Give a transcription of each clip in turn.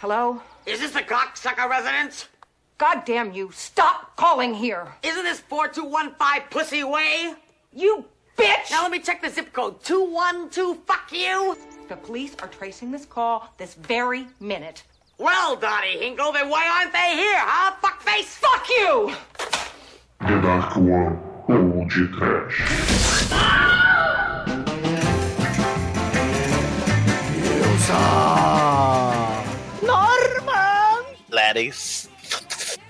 Hello? Is this the cocksucker residence? God damn you, stop calling here! Isn't this 4215 Pussy Way? You bitch! Now let me check the zip code. 212, fuck you! The police are tracing this call this very minute. Well, Donnie Hinkle, then why aren't they here, huh, fuckface? Fuck you! The Dark One ou de Trash. Gladys.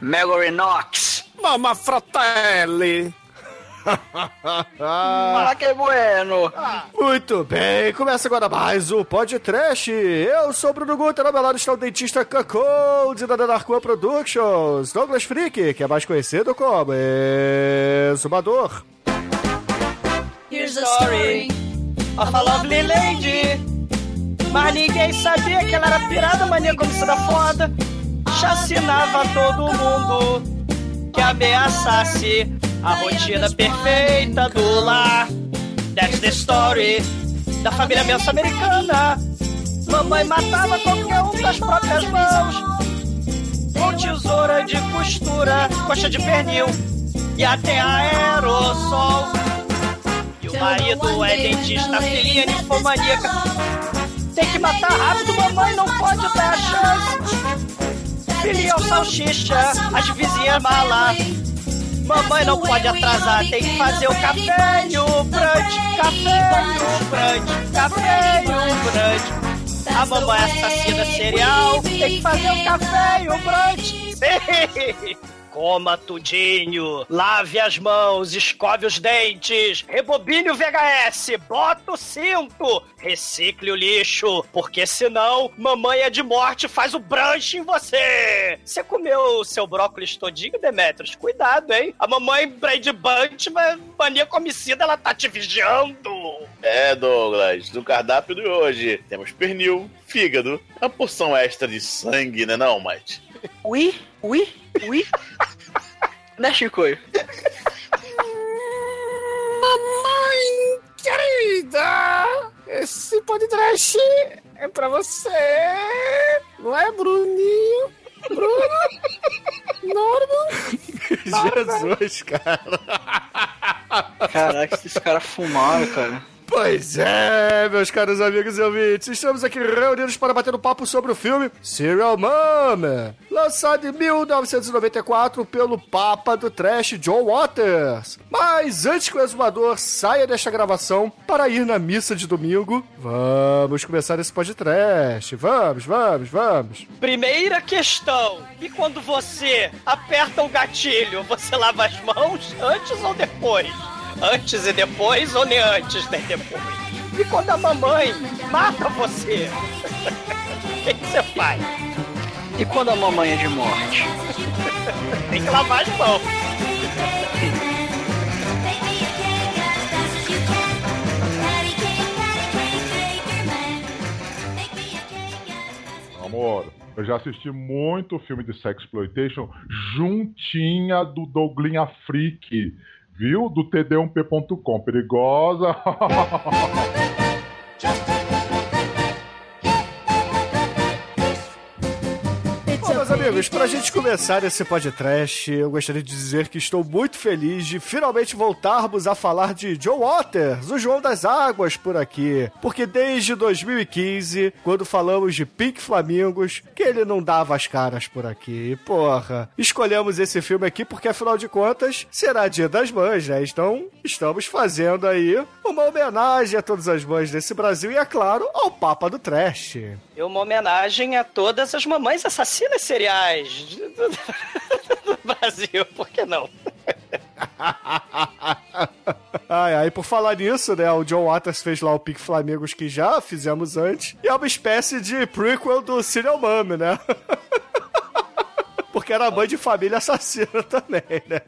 Mallory Knox! Mamma Fratelli! Ah, que bueno! Muito bem, começa agora mais o podcast. Eu sou o Bruno Guter, ao meu lado está o dentista Cacold da One Productions, Douglas Freak, que é mais conhecido como Exumador. Here's a story of a lovely lady. Mas ninguém sabia que ela era pirada, mania como da foda. Chacinava todo mundo que ameaçasse a rotina perfeita do lar. That's the story da família mensa americana. Mamãe matava qualquer um das próprias mãos. Com tesoura de costura, coxa de pernil e até aerossol. E o marido é dentista, filhinha ninfomaníaca. Tem que matar rápido, mamãe não pode dar chance. O salsicha, as vizinhas mala. Mamãe não pode atrasar, tem que fazer o café e o brunch. Café e o brunch, café e o brunch. A mamãe assassina serial, tem que fazer o café e o brunch. Coma tudinho, lave as mãos, escove os dentes, rebobine o VHS, bota o cinto, recicle o lixo, porque senão mamãe é de morte faz o brunch em você. Você comeu o seu brócolis todinho, Demetrius? Cuidado, hein? A mamãe Brady Bunch, mania homicida, ela tá te vigiando. É, Douglas, no cardápio de hoje temos pernil, fígado, a porção extra de sangue, né não, Mate? Ui, ui, ui. né, Chicoio? Mamãe querida! Esse podcast é pra você! Não é, Bruninho? Bruno? Norman? Jesus, cara. Caraca, esses caras fumaram, cara. Pois é, meus caros amigos e ouvintes, estamos aqui reunidos para bater um papo sobre o filme Serial Mom, lançado em 1994 pelo Papa do Trash John Waters. Mas antes que o exumador saia desta gravação para ir na missa de domingo, vamos começar esse podcast. Vamos, vamos, vamos. Primeira questão: e quando você aperta o gatilho, você lava as mãos antes ou depois? Antes e depois ou nem antes nem depois? E quando a mamãe mata você, o que, você faz? E quando a mamãe é de morte? Tem que lavar as mãos. Amor, eu já assisti muito filme de sexploitation juntinha do Douglinha Freak, viu? Do td1p.com. Perigosa. Amigos, pra gente começar esse podcast, eu gostaria de dizer que estou muito feliz de finalmente voltarmos a falar de Joe Waters, o João das Águas, por aqui. Porque desde 2015, quando falamos de Pink Flamingos, que ele não dava as caras por aqui. E, porra, escolhemos esse filme aqui porque, afinal de contas, será Dia das Mães, né? Então, estamos fazendo aí uma homenagem a todas as mães desse Brasil e, é claro, ao Papa do Trash. É uma homenagem a todas as mamães assassinas seriais do Brasil, por que não? Ai, ai, por falar nisso, né? O John Waters fez lá o Pink Flamingos que já fizemos antes. E é uma espécie de prequel do Serial Mom, né? Porque era mãe de família assassina também, né?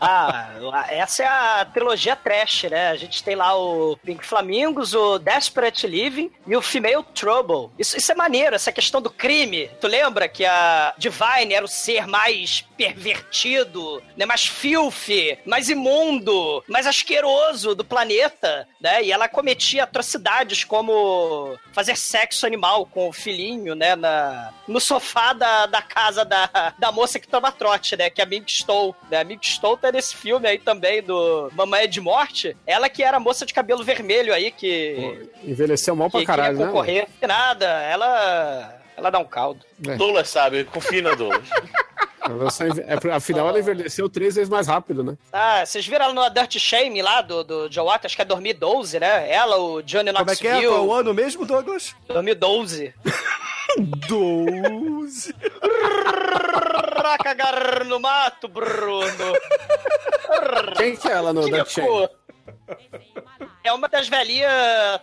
Ah, essa é a trilogia trash, né? A gente tem lá o Pink Flamingos, o Desperate Living e o Female Trouble. Isso, isso é maneiro, essa questão do crime. Tu lembra que a Divine era o ser mais pervertido, né? mais filthy, mais imundo, mais asqueroso do planeta, né? E ela cometia atrocidades como fazer sexo animal com o filhinho, né? Na, no sofá da, da casa da, da moça que toma trote, né? Que é a Mink Stowe. Né? A Mink Stowe tá nesse filme aí também do Mamãe é de Morte. Ela que era a moça de cabelo vermelho aí que... Pô, envelheceu mal pra que caralho, queria né? concorrer. Nada, ela... Ela dá um caldo. É. Douglas sabe, confia na Douglas. É, afinal, ela envelheceu três vezes mais rápido, né? Ah, vocês viram ela no Dirt Shame lá do, do Joe Waters, que é 2012, né? Ela, o Johnny Como é que é? Qual é Knoxville. o ano mesmo, Douglas? 2012. 12. pra cagar no mato, Bruno. Quem que é ela no Dark Shade? É uma das velhinhas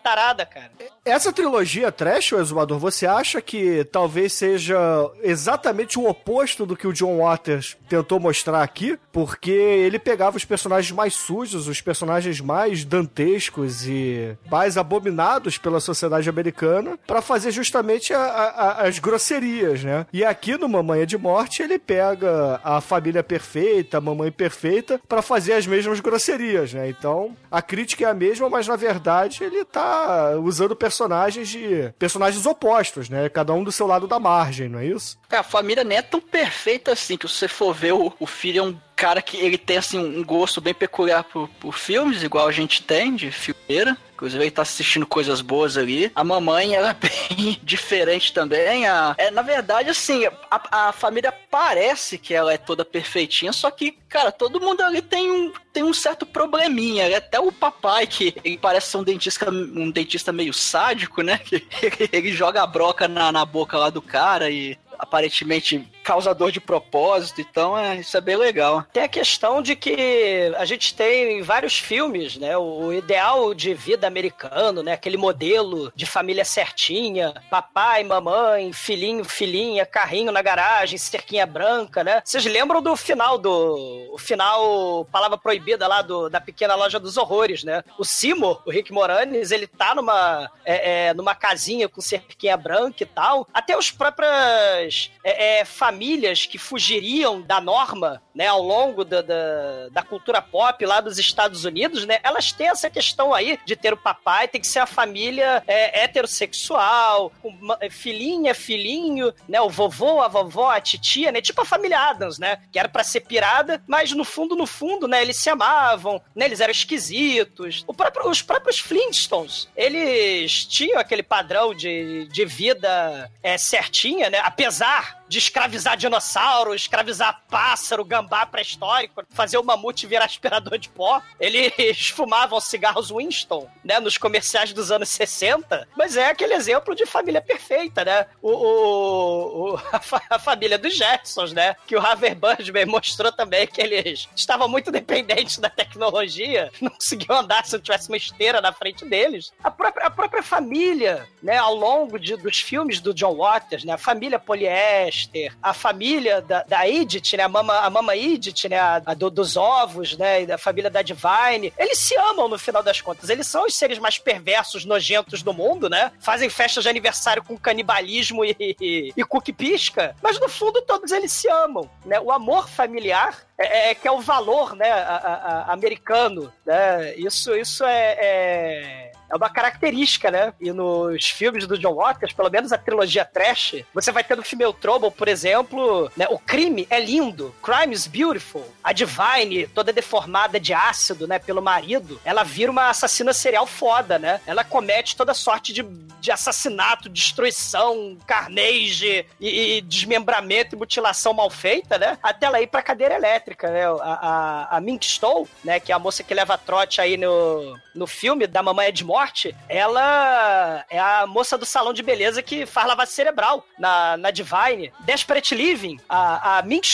tarada, cara. Essa trilogia trash, ô Exumador, você acha que talvez seja exatamente o oposto do que o John Waters tentou mostrar aqui? Porque ele pegava os personagens mais sujos, os personagens mais dantescos e mais abominados pela sociedade americana pra fazer justamente a- a- as grosserias, né? E aqui no Mamãe é de Morte ele pega a família perfeita, a mamãe perfeita, pra fazer as mesmas grosserias, né? Então a crítica é a mesma, mas na verdade ele tá usando personagens de personagens opostos, né? Cada um do seu lado da margem, não é isso? É, a família nem é tão perfeita assim, que se você for ver, o, o filho é um cara que ele tem assim um gosto bem peculiar por, por filmes, igual a gente tem, de filmeira. Inclusive ele tá assistindo coisas boas ali. A mamãe, ela é bem diferente também. A, é, na verdade, assim, a, a família parece que ela é toda perfeitinha, só que, cara, todo mundo ali tem um, tem um certo probleminha. Até o papai, que ele parece ser um dentista, um dentista meio sádico, né? Que ele, ele joga a broca na, na boca lá do cara e aparentemente causador de propósito, então é, isso é bem legal. Tem a questão de que a gente tem vários filmes, né? O ideal de vida americano, né? Aquele modelo de família certinha, papai, mamãe, filhinho, filhinha, carrinho na garagem, cerquinha branca, né? Vocês lembram do final do o final palavra proibida lá do, da pequena loja dos horrores, né? O Simo, o Rick Moranis, ele tá numa é, é, numa casinha com cerquinha branca e tal. Até os próprias é, é, famílias que fugiriam da norma, né, ao longo da, da, da cultura pop lá dos Estados Unidos, né, elas têm essa questão aí de ter o papai, tem que ser a família é, heterossexual, com ma- filhinha, filhinho, né, o vovô, a vovó, a titia, né, tipo a família Adams, né, que era pra ser pirada, mas no fundo, no fundo, né, eles se amavam, né, eles eram esquisitos. Próprio- os próprios Flintstones, eles tinham aquele padrão de, de vida é, certinha, né, apesar de escravizar dinossauro, escravizar pássaro, gambá pré-histórico, fazer o mamute virar aspirador de pó. Eles fumavam cigarros Winston, né, nos comerciais dos anos 60, mas é aquele exemplo de família perfeita, né? O, o- o- a, fa- a família dos Jetsons, né? Que o Harvey Birdman mostrou também que eles estavam muito dependentes da tecnologia, não conseguiam andar se não tivesse uma esteira na frente deles. A própria, a própria família, né, ao longo de- dos filmes do John Waters, né? A família poliéster, a família da, da Edith, né? A mama, a mama Edith, né? A, a do- dos ovos, né? E da família da Divine. Eles se amam no final das contas. Eles são os seres mais perversos, nojentos do mundo, né? Fazem festas de aniversário com canibalismo e, e, e cookie pisca. Mas no fundo todos eles se amam, né? O amor familiar é, é- que é o valor, né? a- a- a- americano, né? Isso, isso é- é é uma característica, né? E nos filmes do John Waters, pelo menos a trilogia trash, você vai ter no Female Trouble, por exemplo, né? O crime é lindo. Crime is beautiful. A Divine, toda deformada de ácido, né? Pelo marido, ela vira uma assassina serial foda, né? Ela comete toda sorte de, de assassinato, destruição, carnage e, e desmembramento e mutilação mal feita, né? Até ela ir pra cadeira elétrica, né? A, a, a Mink Stowe, né? Que é a moça que leva trote aí no, no filme da Mamãe de Morte, ela é a moça do salão de beleza que faz lavagem cerebral na, na Divine. Desperate Living, a, a Mink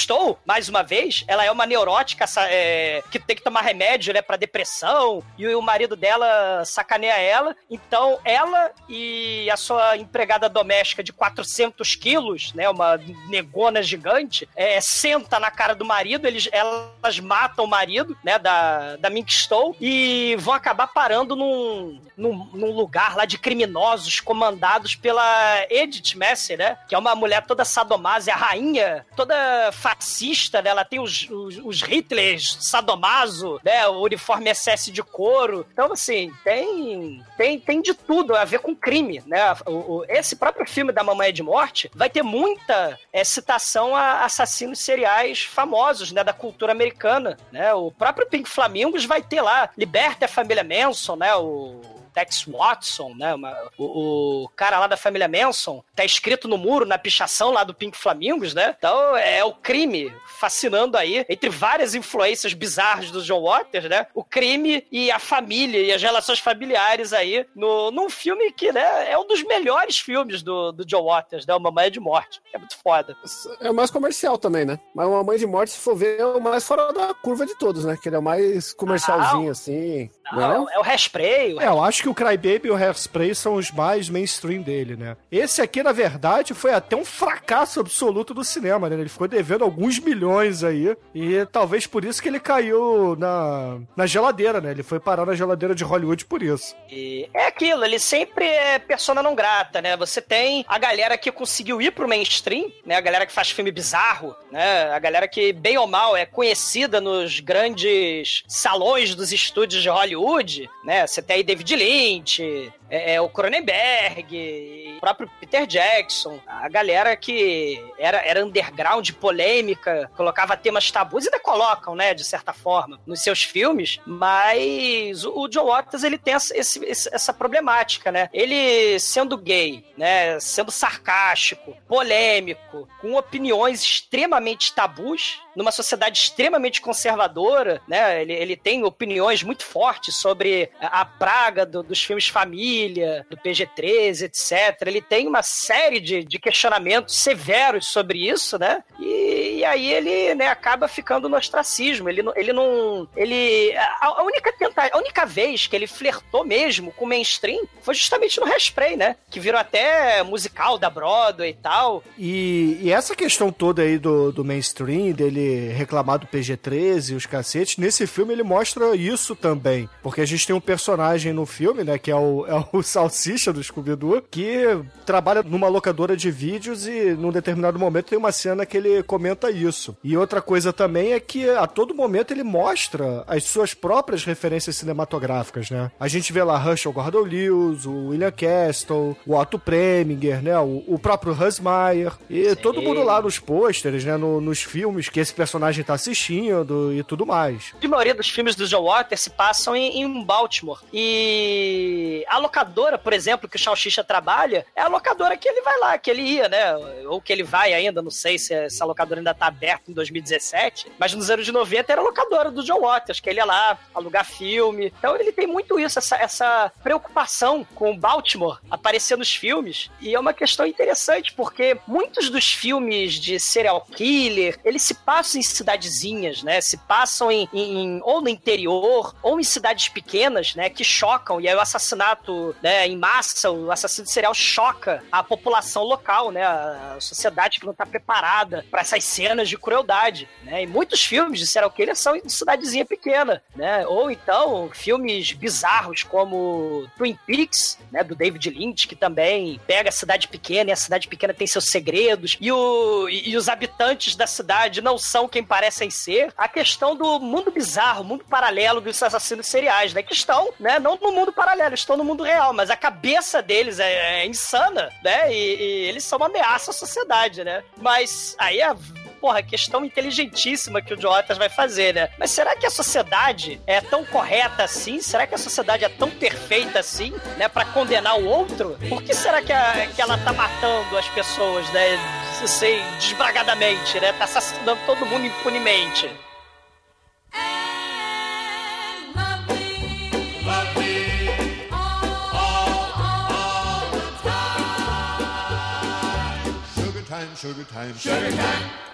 mais uma vez, ela é uma neurótica é, que tem que tomar remédio, né, pra depressão, e o marido dela sacaneia ela. Então, ela e a sua empregada doméstica de 400 quilos, né, uma negona gigante, é, senta na cara do marido, eles, elas matam o marido, né, da, da Mink e vão acabar parando num, num, num lugar lá de criminosos comandados pela Edith Messer, né, que é uma mulher toda sadomaso, é a rainha, toda fascista, né, ela tem os, os, os Hitlers sadomaso, né, o uniforme SS de couro. Então, assim, tem, tem, tem de tudo a ver com crime, né? O, o, esse próprio filme da Mamãe de Morte vai ter muita é, citação a assassinos seriais famosos, né, da cultura americana, né? O próprio Pink Flamingos vai ter lá, liberta a família Manson, né? O Tex Watson, né? Uma, o, o, cara lá da família Manson, tá escrito no muro, na pichação lá do Pink Flamingos, né? Então é o crime fascinando aí, entre várias influências bizarras do John Waters, né? O crime e a família e as relações familiares aí no, num filme que, né, é um dos melhores filmes do, do John Waters, né? Uma Mãe de Morte. É muito foda. É o mais comercial também, né? Mas Uma Mãe de Morte, se for ver, é o mais fora da curva de todos, né? Que ele é o mais comercialzinho, assim. Não, é o Hairspray. O é, eu acho que o Crybaby e o Hairspray são os mais mainstream dele, né? Esse aqui, na verdade, foi até um fracasso absoluto do cinema, né? Ele ficou devendo alguns milhões aí. E talvez por isso que ele caiu na, na geladeira, né? Ele foi parar na geladeira de Hollywood por isso. E é aquilo, ele sempre é persona não grata, né? Você tem a galera que conseguiu ir pro mainstream, né? A galera que faz filme bizarro, né? A galera que, bem ou mal, é conhecida nos grandes salões dos estúdios de Hollywood, né? Você tem aí David Lynch, é, é, o Cronenberg, o próprio Peter Jackson, a galera que era, era underground, polêmica, colocava temas tabus, ainda colocam, né, de certa forma, nos seus filmes, mas o, o John Waters, ele tem essa, esse, essa problemática, né? Ele sendo gay, né, sendo sarcástico, polêmico, com opiniões extremamente tabus, numa sociedade extremamente conservadora, né? Ele, ele tem opiniões muito fortes sobre a, a praga do, dos filmes família, do PG-13, etc. Ele tem uma série de, de questionamentos severos sobre isso, né? E, e, aí ele né, acaba ficando no ostracismo. Ele, ele não. Ele. A, a única tenta, a única vez que ele flertou mesmo com o mainstream foi justamente no Hairspray, né? Que virou até musical da Broadway e tal. E, e essa questão toda aí do, do mainstream, dele reclamar do PG-13 e os cacetes, nesse filme ele mostra isso também. Porque a gente tem um personagem no filme, né, que é o, é o Salsicha do Scooby-Doo, que trabalha numa locadora de vídeos e num determinado momento tem uma cena que ele comenta isso. E outra coisa também é que a todo momento ele mostra as suas próprias referências cinematográficas, né? A gente vê lá Herschel Gordon Lewis, o William Castle, o Otto Preminger, né? O, o próprio Hans Meyer. E Sim. todo mundo lá nos pôsteres, né? No, nos filmes que esse esse personagem tá assistindo e tudo mais. A maioria dos filmes do John Waters se passam em, em Baltimore. E a locadora, por exemplo, que o Salsicha trabalha, é a locadora que ele vai lá, que ele ia, né? Ou que ele vai ainda, não sei se essa locadora ainda tá aberta em 2017, mas nos anos 90 era a locadora do John Waters, que ele ia lá alugar filme. Então ele tem muito isso, essa, essa preocupação com Baltimore aparecer nos filmes. E é uma questão interessante, porque muitos dos filmes de serial killer, eles se passam passam em cidadezinhas, né? Se passam em, em, ou no interior ou em cidades pequenas, né? Que chocam. E aí o assassinato, né? Em massa, o assassino serial choca a população local, né? A sociedade que não está preparada para essas cenas de crueldade, né? E muitos filmes de serial killer são em cidadezinha pequena, né? Ou então filmes bizarros como Twin Peaks, né? Do David Lynch, que também pega a cidade pequena e a cidade pequena tem seus segredos e, o, e, e os habitantes da cidade não são quem parecem ser, a questão do mundo bizarro, mundo paralelo dos assassinos seriais, né? Que estão, né, não no mundo paralelo, estão no mundo real, mas a cabeça deles é, é insana, né? E, e, eles são uma ameaça à sociedade, né? Mas aí a porra, questão inteligentíssima que o Joatas vai fazer, né? Mas será que a sociedade é tão correta assim? Será que a sociedade é tão perfeita assim, né? Pra condenar o outro? Por que será que, a, que ela tá matando as pessoas, né? Sei, desbragadamente, né? Tá assassinando todo mundo impunemente.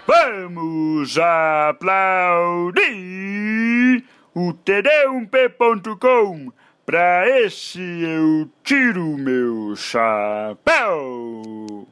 Vamos aplaudir o td1p.com. Pra esse eu tiro meu chapéu. O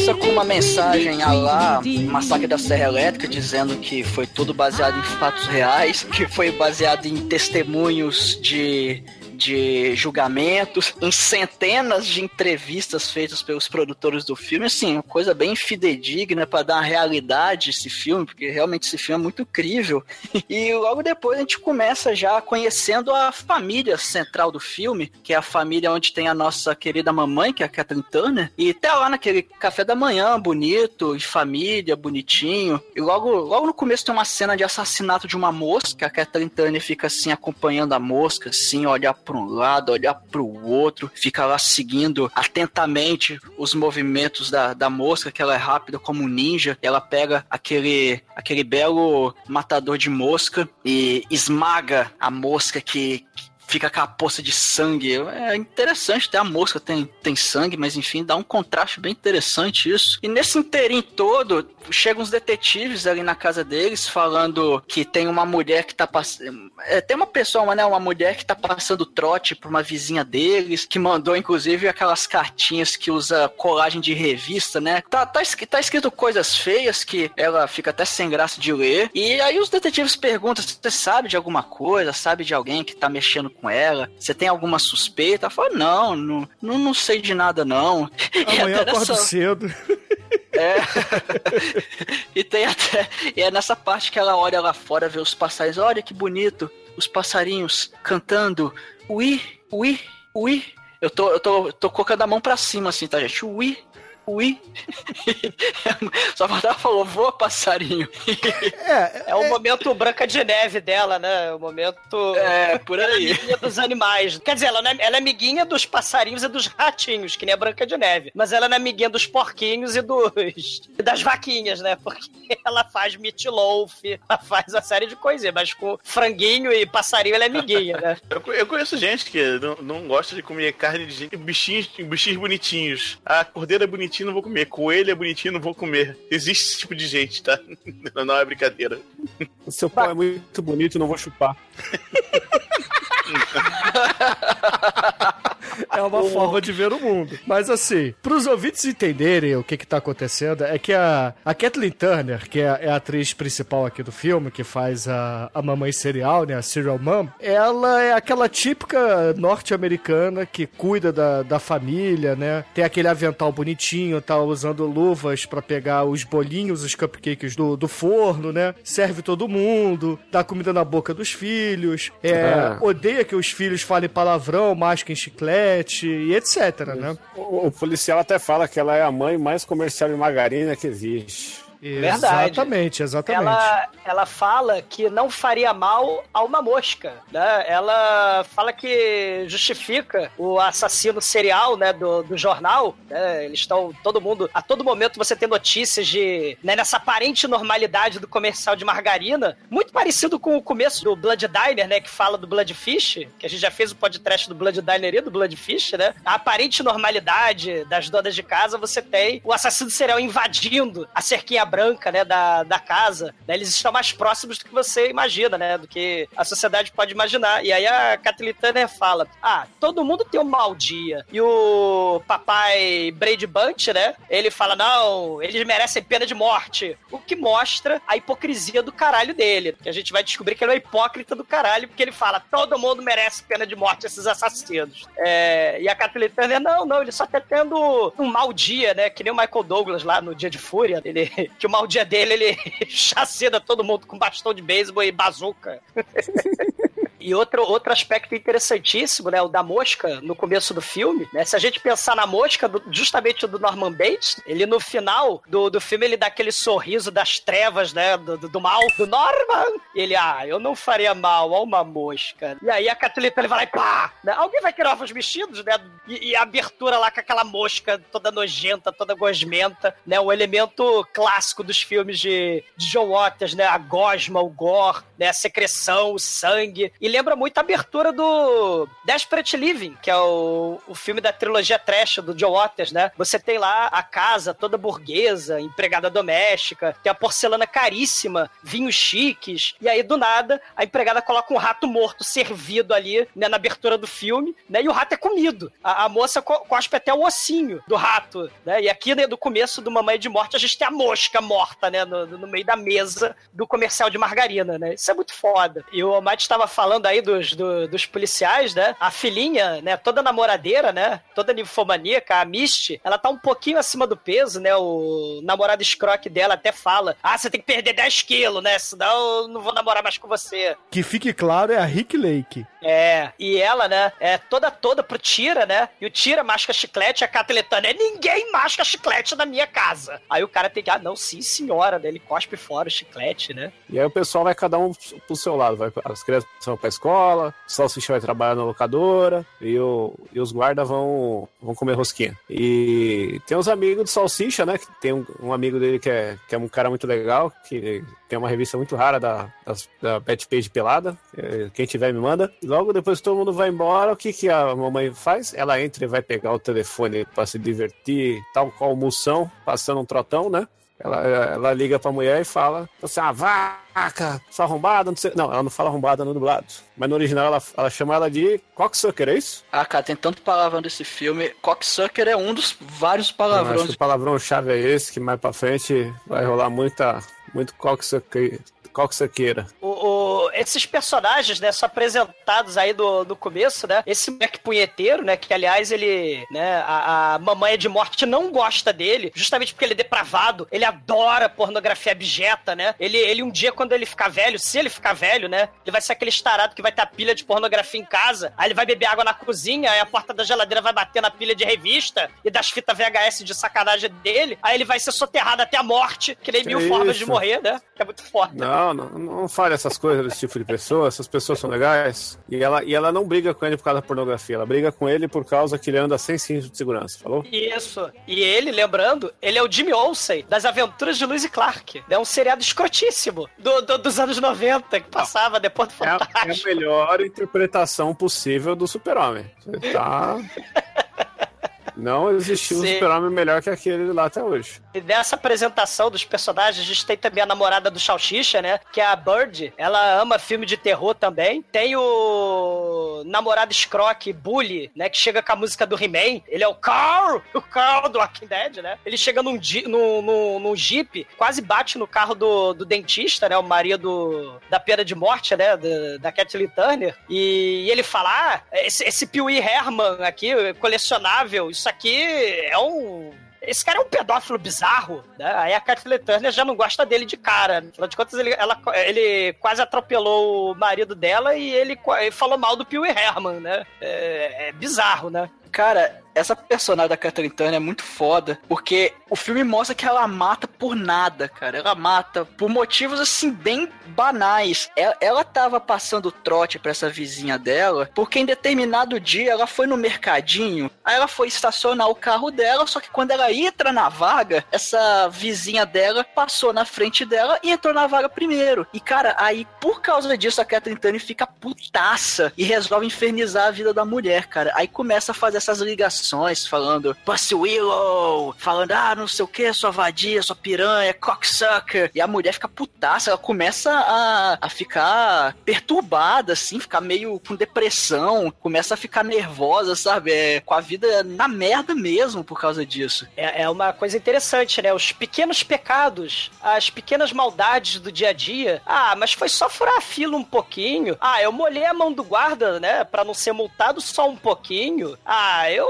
começa com uma mensagem a lá Massacre da Serra Elétrica, dizendo que foi tudo baseado em fatos reais, que foi baseado em testemunhos de de julgamentos, em centenas de entrevistas feitas pelos produtores do filme, assim, uma coisa bem fidedigna para dar realidade esse filme, porque realmente esse filme é muito incrível. E logo depois a gente começa já conhecendo a família central do filme, que é a família onde tem a nossa querida mamãe, que é a Kathleen Turner, e até lá naquele café da manhã bonito, de família, bonitinho. E logo, logo no começo tem uma cena de assassinato de uma mosca, a Kathleen Turner fica assim acompanhando a mosca, assim, olha para um lado, olhar para o outro, fica lá seguindo atentamente os movimentos da, da mosca, que ela é rápida como um ninja. Ela pega aquele, aquele belo matador de mosca e esmaga a mosca que, que fica com a poça de sangue. É interessante, até a mosca tem, tem sangue, mas enfim, dá um contraste bem interessante isso. E nesse inteirinho todo, chegam uns detetives ali na casa deles falando que tem uma mulher que tá passando. É, tem uma pessoa, né? Uma mulher que tá passando trote pra uma vizinha deles, que mandou, inclusive, aquelas cartinhas que usa colagem de revista, né? Tá, tá, tá escrito coisas feias que ela fica até sem graça de ler. E aí os detetives perguntam: você sabe de alguma coisa? Sabe de alguém que tá mexendo com ela? Você tem alguma suspeita? Ela fala, não, não, não, não sei de nada, não. Amanhã eu acordo cedo. É. e tem até. E é nessa parte que ela olha lá fora, vê os passarinhos. Olha que bonito. Os passarinhos cantando. Ui, ui, ui. Eu tô, eu tô, tô colocando a mão pra cima assim, tá, gente? Ui, ui. Só faltava falou, voa, passarinho. É, é o momento Branca de Neve dela, né? O momento. É, por aí. Amiguinha dos animais. Quer dizer, ela, é, ela é amiguinha dos passarinhos e dos ratinhos, que nem a Branca de Neve. Mas ela é amiguinha dos porquinhos e dos. e das vaquinhas, né? Porque ela faz meatloaf, ela faz uma série de coisinhas, mas com franguinho e passarinho ela é amiguinha, né? Eu, eu conheço gente que não, não gosta de comer carne de gente, bichinhos, bichinhos bonitinhos. A cordeira é bonitinha, não vou comer. Coelho é bonitinho, não vou comer. Existe esse tipo de gente, tá? Não é brincadeira. O seu pau é muito bonito, não vou chupar. É uma forma de ver o mundo. Mas assim, pros ouvintes entenderem o que que tá acontecendo, é que a, a Kathleen Turner, que é, é a atriz principal aqui do filme, que faz a, a mamãe serial, né, a serial mom, ela é aquela típica norte-americana que cuida da, da família, né, tem aquele avental bonitinho, tá usando luvas para pegar os bolinhos, os cupcakes do, do forno, né, serve todo mundo, dá comida na boca dos filhos, é, É. odeia que os filhos falem palavrão, masquem chiclete e etc, né? O, o policial até fala que ela é a mãe mais comercial de margarina que existe. Verdade. Exatamente, exatamente. Ela, ela fala que não faria mal a uma mosca, né? Ela fala que justifica o assassino serial, né, do, do jornal, né? Eles estão, todo mundo, a todo momento você tem notícias de, né, nessa aparente normalidade do comercial de margarina, muito parecido com o começo do Blood Diner, né, que fala do Bloodfish, que a gente já fez o podcast do Blood Diner e do Bloodfish, né? A aparente normalidade das donas de casa, você tem o assassino serial invadindo a cerquinha branca, né, da, da casa, né, eles estão mais próximos do que você imagina, né, do que a sociedade pode imaginar. E aí a Kathleen Turner fala, ah, todo mundo tem um mau dia. E o papai Brady Bunch, né, ele fala, não, eles merecem pena de morte. O que mostra a hipocrisia do caralho dele. Que a gente vai descobrir que ele é hipócrita do caralho, porque ele fala, todo mundo merece pena de morte, esses assassinos. É, e a Kathleen Turner, não, não, ele só tá tendo um mau dia, né, que nem o Michael Douglas lá no Dia de Fúria, ele que o mau dia dele, ele chacina todo mundo com bastão de beisebol e bazuca. E outro, outro aspecto interessantíssimo, né, o da mosca no começo do filme, né, se a gente pensar na mosca, do- justamente do Norman Bates, ele no final do, do filme, ele dá aquele sorriso das trevas, né, do, do, do mal, do Norman, e ele, ah, eu não faria mal a uma mosca. E aí a Catulita, ele vai lá e pá, né, alguém vai querer ovos mexidos, né, e, e a abertura lá com aquela mosca toda nojenta, toda gosmenta, né, o elemento clássico dos filmes de, de John Waters, né, a gosma, o gore, né, a secreção, o sangue, e lembra muito a abertura do Desperate Living, que é o, o filme da trilogia trash do Joe Waters, né? Você tem lá a casa toda burguesa, empregada doméstica, tem a porcelana caríssima, vinhos chiques, e aí do nada a empregada coloca um rato morto servido ali, né, na abertura do filme, né? E o rato é comido. A, a moça co cospe até o ossinho do rato, né? E aqui, né, do começo do Mamãe de Morte, a gente tem a mosca morta, né, no, no meio da mesa do comercial de margarina, né? Isso é muito foda. E o Almighty estava falando aí dos, do, dos policiais, né? A filhinha, né, toda namoradeira, né? Toda ninfomaníaca, a Misty, ela tá um pouquinho acima do peso, né? O namorado escroque dela até fala: Ah, você tem que perder 10 quilos, né? Senão eu não vou namorar mais com você. Que fique claro, é a Rick Lake. É, e ela, né, é toda toda pro Tira, né? E o Tira masca chiclete, a Cateletana é ninguém masca chiclete na minha casa. Aí o cara tem que, ah, não, sim, senhora, né? Ele cospe fora o chiclete, né? E aí o pessoal vai cada um pro seu lado. Vai, as crianças vão pra escola, o salsicha vai trabalhar na locadora e, o, e os guardas vão, vão comer rosquinha. E tem os amigos do salsicha, né? Que tem um, um amigo dele que é, que é um cara muito legal, que tem uma revista muito rara da, da, da Page Pelada. É, Quem tiver me manda. Logo depois que todo mundo vai embora, o que, que a mamãe faz? Ela entra e vai pegar o telefone para se divertir, tal qual moção, passando um trotão, né? Ela, ela liga pra mulher e fala: é uma vaca, sua arrombada, não sei. Não, ela não fala arrombada no dublado. Mas no original ela, ela chama ela de cocksucker, é isso? Ah, cara, tem tanto palavrão desse filme. Cocksucker é um dos vários Eu acho palavrões. que o palavrão-chave é esse, que mais pra frente vai rolar muita, muito cocksucker, cocksuckeira. O, o- esses personagens, né, são apresentados aí do, do começo, né? Esse moleque punheteiro, né? Que aliás ele, né? A, a mamãe de morte não gosta dele, justamente porque ele é depravado. Ele adora pornografia abjeta, né? Ele, ele um dia, quando ele ficar velho, se ele ficar velho, né? Ele vai ser aquele estarado que vai ter a pilha de pornografia em casa. Aí ele vai beber água na cozinha, aí a porta da geladeira vai bater na pilha de revista e das fitas VHS de sacanagem dele. Aí ele vai ser soterrado até a morte, que nem Que mil formas de morrer, né? Que é muito foda. Não, não, não fale essas coisas desse tipo de pessoa. Essas pessoas são legais. E ela, e ela não briga com ele por causa da pornografia. Ela briga com ele por causa que ele anda sem cinto de segurança. Falou? Isso. E ele, lembrando, ele é o Jimmy Olsen, das aventuras de Lewis e Clark. É um seriado escrotíssimo do, do- dos anos 90, que passava depois do É a, é a Fantástico. melhor interpretação possível do super-homem. Você tá... Não existiu um super-homem melhor que aquele lá até hoje. E nessa apresentação dos personagens, a gente tem também a namorada do Salsicha, né? Que é a Bird. Ela ama filme de terror também. Tem o namorado Scrock, Bully, né? Que chega com a música do He-Man. Ele é o Carl! O Carl do Walking Dead, né? Ele chega num, num, num, num jeep, quase bate no carro do, do dentista, né? O marido da pena de morte, né? Da, da Kathleen Turner. E, ele fala: Ah, esse, esse Pee Wee Herman aqui, colecionável, isso aqui é um esse cara é um pedófilo bizarro, né? Aí a Kathleen Turner já não gosta dele de cara. Afinal de contas, ele, ela, ele quase atropelou o marido dela e ele, ele falou mal do Wee Herman, né? É, é bizarro, né? Cara, essa personagem da Catherine Turner é muito foda, porque o filme mostra que ela mata por nada, cara. Ela mata por motivos, assim, bem banais. Ela, ela tava passando trote pra essa vizinha dela, porque em determinado dia ela foi no mercadinho, aí ela foi estacionar o carro dela, só que quando ela entra na vaga, essa vizinha dela passou na frente dela e entrou na vaga primeiro. E, cara, aí, por causa disso, a Catherine Turner fica putaça e resolve infernizar a vida da mulher, cara. Aí começa a fazer essas ligações, falando Pussy Willow, falando, ah, não sei o que, sua vadia, sua piranha, cocksucker. E a mulher fica putaça, ela começa a, a ficar perturbada, assim, ficar meio com depressão, começa a ficar nervosa, sabe? É, com a vida na merda mesmo por causa disso. É, é uma coisa interessante, né? Os pequenos pecados, as pequenas maldades do dia a dia. Ah, mas foi só furar a fila um pouquinho. Ah, eu molhei a mão do guarda, né? Pra não ser multado só um pouquinho. Ah, eu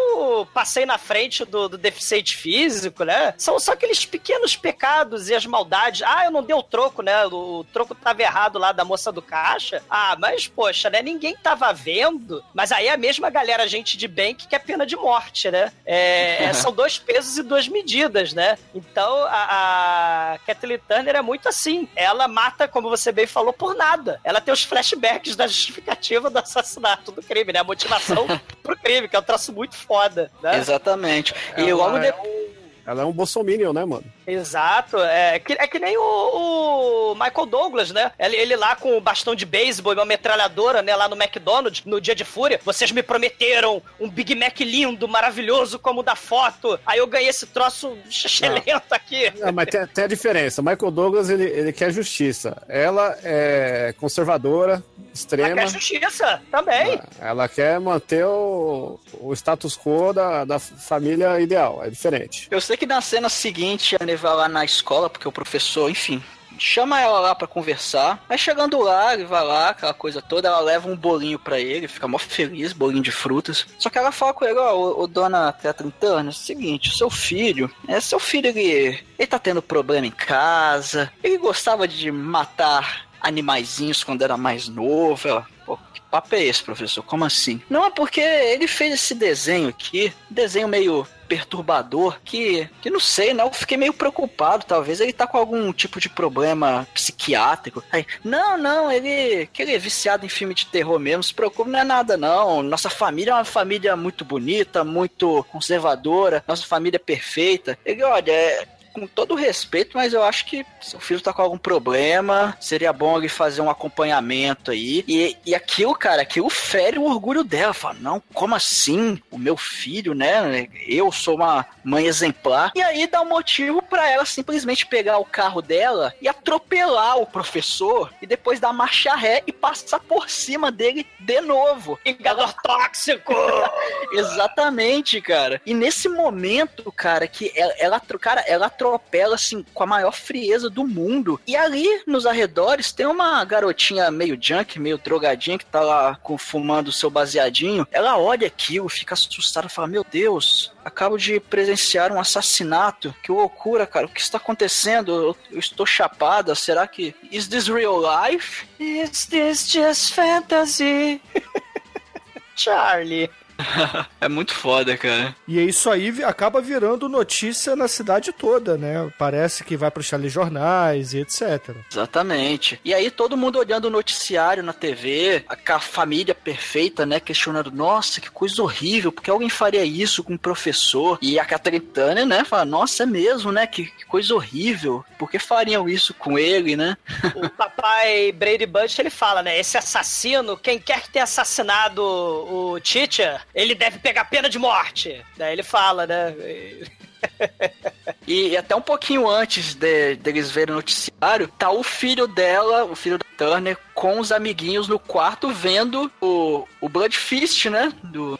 passei na frente do, do deficiente físico, né? São só aqueles pequenos pecados e as maldades. Ah, eu não dei o troco, né? O, troco tava errado lá da moça do caixa. Ah, mas poxa, né? Ninguém tava vendo. Mas aí é a mesma galera, gente de bem, que quer pena de morte, né? É, é, são dois pesos e duas medidas, né? Então a, a Kathleen Turner é muito assim. Ela mata, como você bem falou, por nada. Ela tem os flashbacks da justificativa do assassinato do crime, né? A motivação pro crime, que é um traço muito foda, né? Exatamente. E Ela logo é depois. um- Ela é um bolsominion, né, mano? Exato, é que, é que nem o, o Michael Douglas, né? Ele, ele lá com o bastão de beisebol e uma metralhadora, né, lá no McDonald's, no dia de fúria. Vocês me prometeram um Big Mac lindo, maravilhoso, como o da foto. Aí eu ganhei esse troço excelente aqui. Não, mas tem, tem a diferença. Michael Douglas, ele, ele quer justiça. Ela é conservadora, extrema. Ela quer justiça, também. Ela quer manter o, o status quo da, da família ideal. É diferente. Eu sei que na cena seguinte a Neve vai lá na escola, porque o professor, enfim, chama ela lá para conversar. Aí chegando lá, ele vai lá, aquela coisa toda, ela leva um bolinho para ele, fica mó feliz, bolinho de frutas. Só que ela fala com ele, ó, oh, dona Catherine Turner, é o seguinte, o seu filho, é seu filho, ele, ele tá tendo problema em casa, ele gostava de matar animaizinhos quando era mais novo. Ela, pô, que papo é esse, professor? Como assim? Não, é porque ele fez esse desenho aqui, desenho meio perturbador que, que não sei, não, eu fiquei meio preocupado, talvez ele tá com algum tipo de problema psiquiátrico. Aí, não, não, ele, que ele é viciado em filme de terror mesmo, se preocupe, não é nada não. Nossa família é uma família muito bonita, muito conservadora, nossa família é perfeita. Ele, olha, é, com todo respeito, mas eu acho que se o filho tá com algum problema, seria bom ele fazer um acompanhamento aí. E, e aquilo, cara, aquilo fere o orgulho dela. Fala, não, como assim? O meu filho, né? Eu sou uma mãe exemplar. E aí dá um motivo para ela simplesmente pegar o carro dela e atropelar o professor e depois dar marcha ré e passar por cima dele de novo. Engador tóxico! Exatamente, cara. E nesse momento, cara, que ela, ela cara, ela atropela assim com a maior frieza do mundo. E ali nos arredores tem uma garotinha meio junk, meio drogadinha que tá lá fumando o seu baseadinho. Ela olha aquilo, fica assustada, fala: Meu Deus, acabo de presenciar um assassinato. Que loucura, cara. O que está acontecendo? Eu estou chapada. Será que. Is this real life? Is this just fantasy? Charlie. é muito foda, cara. E isso aí acaba virando notícia na cidade toda, né? Parece que vai para os telejornais e etc. Exatamente. E aí todo mundo olhando o noticiário na TV, a, a família perfeita, né? Questionando, nossa, que coisa horrível, porque alguém faria isso com um professor? E a Catherine Turner, né? Fala, nossa, é mesmo, né? Que, que coisa horrível. Por que fariam isso com ele, né? o papai Brady Bunch, ele fala, né? Esse assassino, quem quer que tenha assassinado o teacher, ele deve pegar pena de morte. Daí ele fala, né? e até um pouquinho antes de, deles verem o noticiário, tá o filho dela, o filho da Turner, com os amiguinhos no quarto vendo o, o Blood Fist, né? Do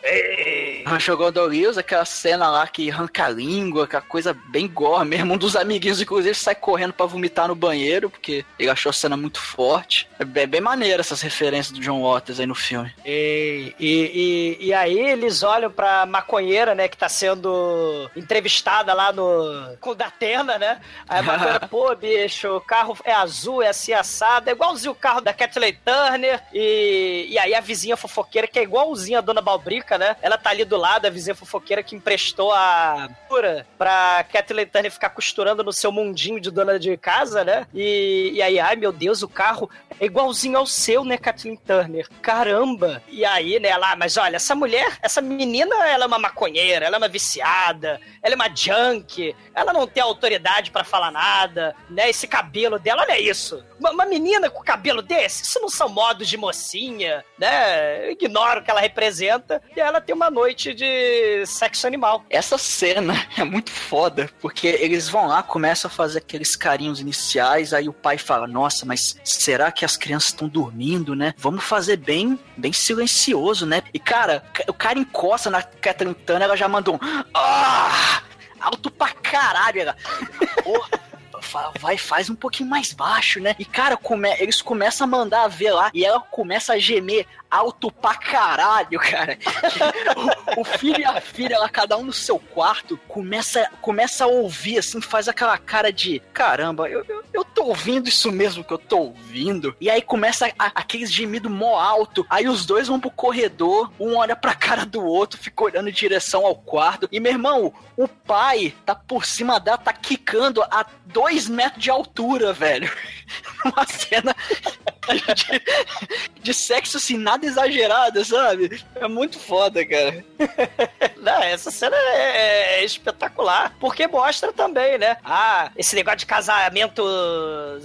Rancho Dorios, aquela cena lá que arranca a língua, aquela coisa bem gore mesmo. Um dos amiguinhos, inclusive, sai correndo para vomitar no banheiro, porque ele achou a cena muito forte. É bem, bem maneiro essas referências do John Waters aí no filme. E, e, e, e aí eles olham pra maconheira, né, que tá sendo entrevistada lá no. Com o Datena, né? Aí a maconheira, pô, bicho, o carro é azul, é assim assado, é igualzinho o carro da Kathleen Turner. E, e aí a vizinha fofoqueira, que é igualzinha a dona Balbrica, né? Ela tá ali do lado, a vizinha fofoqueira que emprestou a cura pra Kathleen Turner ficar costurando no seu mundinho de dona de casa, né? E, e aí, ai meu Deus, o carro é igualzinho ao seu, né, Kathleen Turner? Caramba! E aí, né, lá, mas olha, essa mulher, essa menina, ela é uma maconheira, ela é uma viciada, ela é uma junk, ela não tem autoridade para falar nada, né? Esse cabelo dela, olha isso. Uma, uma menina com cabelo desse, isso não são modos de mocinha, né? Ignora o que ela representa e ela tem uma noite de sexo animal. Essa cena é muito foda, porque eles vão lá, começam a fazer aqueles carinhos iniciais, aí o pai fala: Nossa, mas será que as crianças estão dormindo, né? Vamos fazer bem, bem silencioso, né? E cara, o cara encosta na Catherine ela já mandou um. Ah! Alto pra caralho, ela. Porra vai, faz um pouquinho mais baixo, né? E, cara, come, eles começam a mandar ver lá e ela começa a gemer alto pra caralho, cara. o, o, filho e a filha, lá, cada um no seu quarto, começa, começa a ouvir, assim, faz aquela cara de caramba, eu, eu tô ouvindo isso mesmo que eu tô ouvindo. E aí começa a, aqueles gemidos mó alto. Aí os dois vão pro corredor, um olha pra cara do outro, fica olhando em direção ao quarto. E meu irmão, o pai tá por cima dela, tá quicando a dois metros de altura, velho. Uma cena de, de sexo assim, nada exagerada, sabe? É muito foda, cara. né, essa cena é, é espetacular, porque mostra também, né? Ah, esse negócio de casamento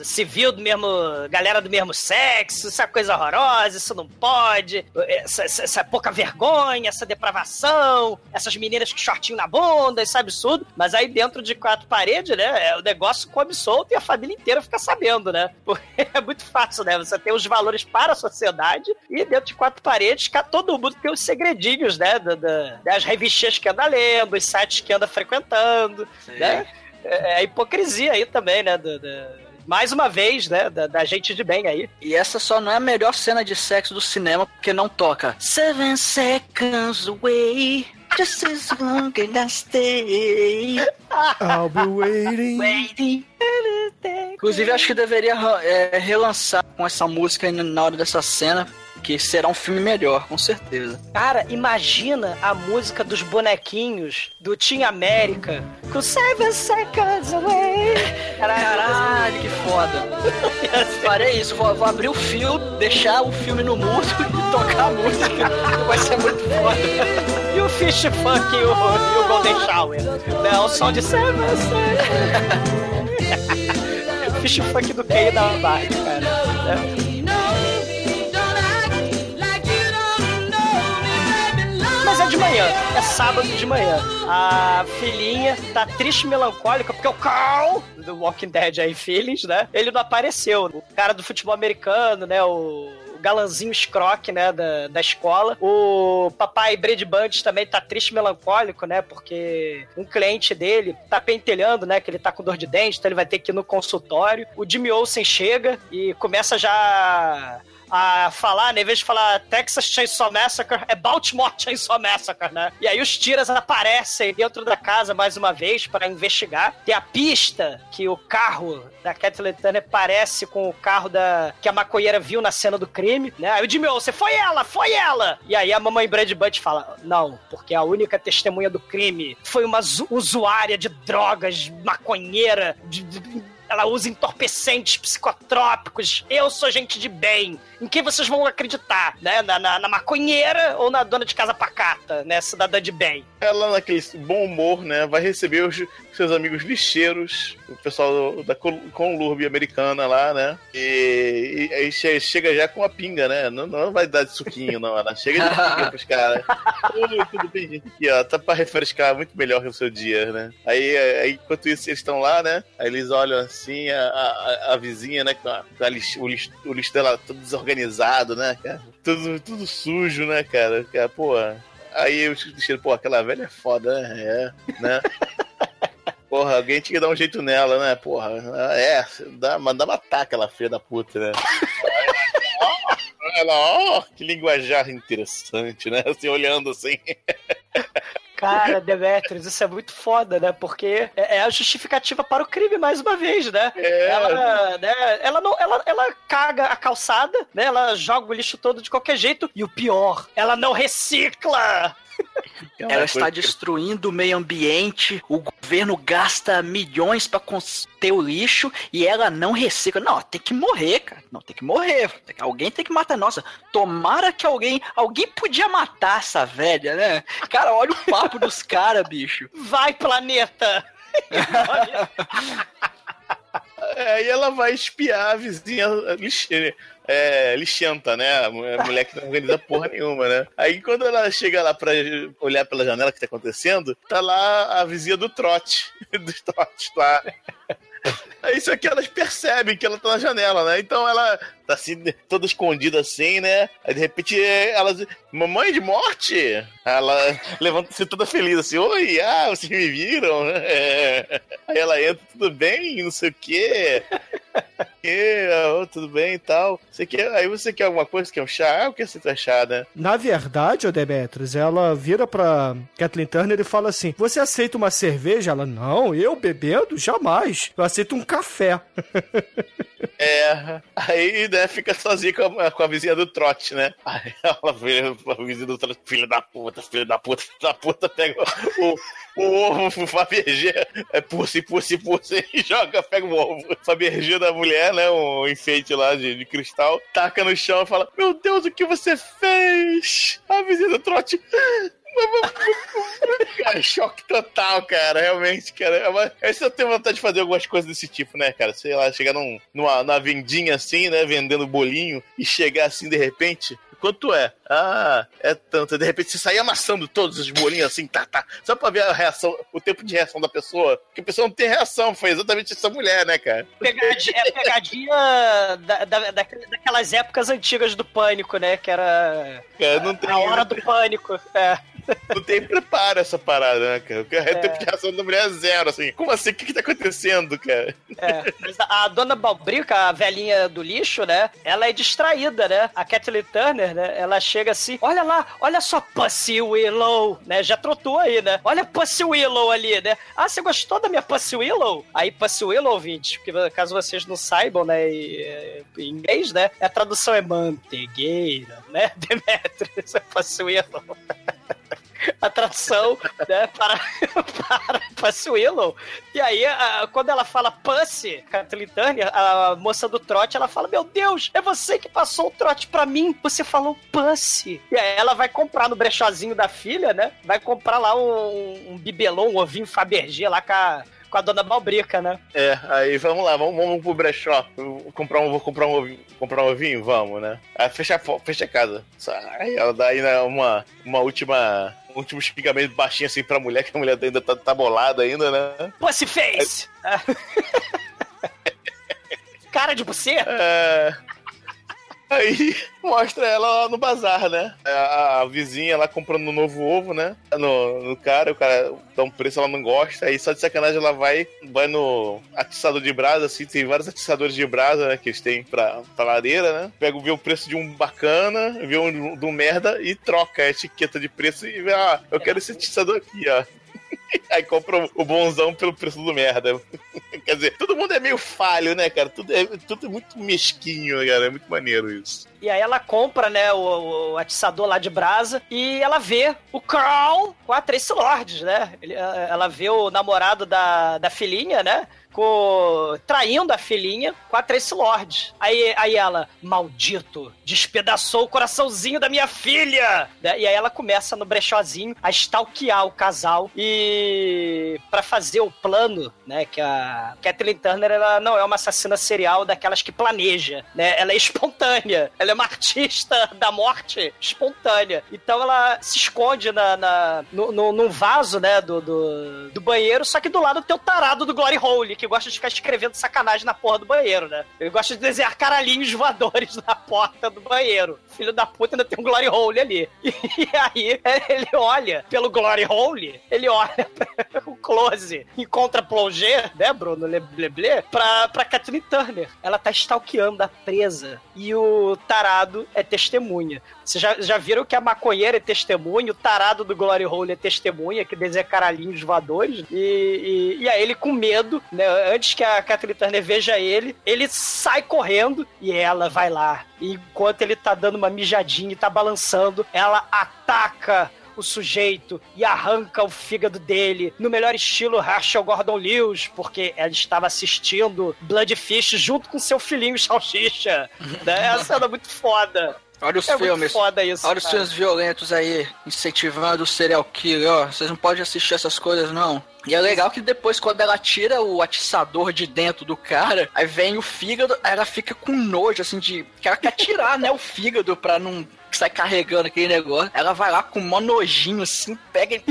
civil do mesmo. galera do mesmo sexo, isso é coisa horrorosa, isso não pode, essa, essa, essa pouca vergonha, essa depravação, essas meninas com shortinho na bunda, isso é absurdo. Mas aí dentro de quatro paredes, né? é, O negócio come solto e a família inteira fica sabendo, né? Porque é muito fácil, né? Você tem os valores para a sociedade e dentro de quatro paredes, todo mundo tem os segredinhos, né? Da, da- das revistinhas que anda lendo, os sites que anda frequentando, né? É é a hipocrisia aí também, né? do- do- mais uma vez, né? Da, da gente de bem aí. E essa só não é a melhor cena de sexo do cinema, porque não toca Seven Seconds Away, Just as long as I stay. I'll be waiting. Waiting. Inclusive, acho que deveria é, relançar com essa música aí na hora dessa cena, que será um filme melhor, com certeza. Cara, imagina a música dos bonequinhos do Team América com Seven Seconds Away. Caralho, que foda. Farei isso, vou, vou abrir o filme, deixar o filme no mudo e tocar a música. Vai ser muito foda. E o Fish Funk e o, e o Golden Shower. Né? O som de Seven Seconds. Fish Funk do Kay da Barbie, cara. é de manhã, é sábado de manhã. A filhinha tá triste e melancólica porque o Carl, do Walking Dead aí, Feelings, né? Ele não apareceu. O cara do futebol americano, né? O galanzinho escroque, né, da, da escola. O papai Brad Bunch também tá triste melancólico, né, porque um cliente dele tá pentelhando, né, que ele tá com dor de dente, então ele vai ter que ir no consultório. O Jimmy Olsen chega e começa já a falar, né? Em vez de falar Texas Chainsaw Massacre, é Baltimore Chainsaw Massacre, né? E aí os tiras aparecem dentro da casa mais uma vez para investigar. Tem a pista que o carro da Kathleen Turner parece com o carro da que a maconheira viu na cena do crime, né? Aí o Jimmy Olsen, foi ela, foi ela! E aí a mamãe Brad Bunch fala, não, porque a única testemunha do crime foi uma usuária de drogas, maconheira, de- de- ela usa entorpecentes psicotrópicos. Eu sou gente de bem. Em quem vocês vão acreditar, né? Na, na- na maconheira ou na dona de casa pacata, né? Cidadã de bem. Ela, naquele bom humor, né? Vai receber os seus amigos lixeiros, o pessoal da Col- Conlurb americana lá, né? E, e aí che- chega já com a pinga, né? Não, não vai dar de suquinho, não. Ela chega de pinga pros caras. Oi, tudo bem, gente? Aqui, ó. Tá pra refrescar muito melhor o seu dia, né? Aí, aí enquanto isso, eles estão lá, né? Aí eles olham assim, a, a, a vizinha, né? Com, a, com a lixo, o, lixo, o lixo dela todo desorganizado, né, cara? Tudo, tudo sujo, né, cara? cara pô, aí os lixeiros, pô, aquela velha é foda, né? É, né? Porra, alguém tinha que dar um jeito nela, né? Porra, é, dá, mandar matar aquela filha da puta, né? Ela, ó, que linguajar interessante, né? Assim, olhando assim. Cara, Demetrius, isso é muito foda, né? Porque é é a justificativa para o crime, mais uma vez, né? É. Ela, né, ela não. Ela, ela caga a calçada, né? Ela joga o lixo todo de qualquer jeito. E o pior, ela não recicla! É Ela coisa está destruindo o meio ambiente, o governo gasta milhões para conter o lixo e ela não recicla. Não, tem que morrer, cara. Não, tem que morrer. Alguém tem que matar. Nossa, tomara que alguém. Alguém podia matar essa velha, né? Cara, olha o papo dos caras, bicho. Vai, planeta! É, Aí ela vai espiar a vizinha lixe, é, lixenta, né? A mu- a mulher que não organiza porra nenhuma, né? Aí quando ela chega lá pra olhar pela janela que tá acontecendo, tá lá a vizinha do trote, dos trotes lá. Aí isso aqui elas percebem que ela tá na janela, né? Então ela tá assim, toda escondida assim, né? Aí de repente elas. Mamãe de morte! Ela levanta-se toda feliz assim, oi, ah, vocês me viram? É. Aí ela entra, tudo bem, não sei o quê. Que, ah, tudo bem e tal. Você quer, aí você quer alguma coisa? Quer um chá? Ah, o que você quer chá, né? Na verdade, ô Demetrius, ela vira pra Kathleen Turner e fala assim: Você aceita uma cerveja? Ela, não, eu bebendo? Jamais. Eu aceito um café. É, aí, né, fica sozinha com a, com a vizinha do trote, né? Aí ela vê a vizinha do trote, filho da puta, filho da puta, da puta, pega o, o ovo, o Fabergé, é pussy, pussy, pussy, e joga, pega o ovo, Fabergé da mulher, né, um enfeite lá de, de cristal, taca no chão e fala, meu Deus, o que você fez? A vizinha do trote, Cara, choque total, cara. Realmente, cara. É uma... Aí você tem vontade de fazer algumas coisas desse tipo, né, cara? Sei lá, chegar num, numa, numa vendinha assim, né? Vendendo bolinho e chegar assim de repente. Quanto é? Ah, é tanto. De repente você sair amassando todos os bolinhos assim, tá, tá. Só pra ver a reação, o tempo de reação da pessoa. Porque a pessoa não tem reação. Foi exatamente essa mulher, né, cara? Pegadinha, é pegadinha da, da- da- daquelas épocas antigas do pânico, né? Que era Cara, não tem, a hora do pânico. É. não tem preparo essa parada, né, cara? O tempo de reação da mulher é zero, assim. Como assim? O que que tá acontecendo, cara? É, mas a, a dona Balbrica, a velhinha do lixo, né? Ela é distraída, né? A Kathleen Turner, né? Ela chega assim, olha lá, olha só Pussy Willow, né? Já trotou aí, né? Olha Pussy Willow ali, né? Ah, você gostou da minha Pussy Willow? Aí Pussy Willow, ouvinte, porque caso vocês não saibam, né? E, é, em inglês, né? A tradução é mantegueira, né? Demetrius, é Pussy Willow. A tradução, né, para, para Pussy Willow. E aí, a- quando ela fala Pussy, Kathleen Turner, a moça do trote, ela fala, meu Deus, é você que passou o trote pra mim, você falou Pussy. E aí ela vai comprar no brechozinho da filha, né, vai comprar lá um, um bibelô, um ovinho Fabergé lá com a, com a dona Balbrica, né. É, aí vamos lá, vamos, vamos pro brechó. Vou comprar um, vou comprar um, ovinho, comprar um ovinho? Vamos, né? Aí fecha, fecha a casa. Aí ela dá aí né, uma, uma última. Último xingamento baixinho assim pra mulher, que a mulher ainda tá, tá bolada ainda, né? Pussy Face! Cara de buceta? É. Aí mostra ela lá no bazar, né? A, a vizinha lá comprando um novo ovo, né? No, no cara, o cara dá um preço, ela não gosta. Aí só de sacanagem ela vai, vai no atiçador de brasa, assim, tem vários atiçadores de brasa, né? Que eles têm pra, pra lareira, né? Pega, vê o preço de um bacana, vê um do merda e troca a etiqueta de preço e vê, ah, eu quero esse atiçador aqui, ó. Aí compra o bonzão pelo preço do merda. Quer dizer, todo mundo é meio falho, né, cara? Tudo é, tudo é muito mesquinho, cara. É muito maneiro isso. E aí ela compra, né, o, o atiçador lá de brasa e ela vê o Carl com a Tracy Lords, né? Ele- ela vê o namorado da, da filhinha, né? Com, traindo a filhinha com a Tracy Lord. Aí, aí ela, maldito, despedaçou o coraçãozinho da minha filha! Né? E aí ela começa no brechozinho a stalkear o casal e para fazer o plano, né? Que a Kathleen Turner ela não é uma assassina serial daquelas que planeja, né? Ela é espontânea. Ela é uma artista da morte espontânea. Então ela se esconde na, na, no, no- num vaso, né? Do, do, do banheiro, só que do lado tem o tarado do Glory Hole, que gosta de ficar escrevendo sacanagem na porra do banheiro, né? Ele gosta de desenhar caralhinhos voadores na porta do banheiro. Filho da puta ainda tem um Glory Hole ali. E aí ele olha pelo Glory Hole, ele olha o close, encontra Plongé, né, Bruno Leblé, pra, pra Kathleen Turner. Ela tá stalkeando a presa e o tarado é testemunha. Vocês já, já viram que a maconheira é testemunha, o tarado do Glory Hole é testemunha, que desenha caralhinhos voadores. E, e, e aí ele, com medo, né, antes que a Kathleen Turner veja ele, ele sai correndo e ela vai lá. E enquanto ele tá dando uma mijadinha e tá balançando, ela ataca o sujeito e arranca o fígado dele no melhor estilo Herschel Gordon Lewis, porque ela estava assistindo Bloodfish junto com seu filhinho Salsicha. né? Essa cena é muito foda. Olha os é filmes. foda isso. Olha os cara. filmes violentos aí, incentivando o serial killer, ó. Vocês não podem assistir essas coisas, não. E é legal que depois, quando ela tira o atiçador de dentro do cara, aí vem o fígado, ela fica com nojo, assim, de. Que ela quer tirar, né, o fígado pra não sair carregando aquele negócio. Ela vai lá com um nojinho, assim, pega e.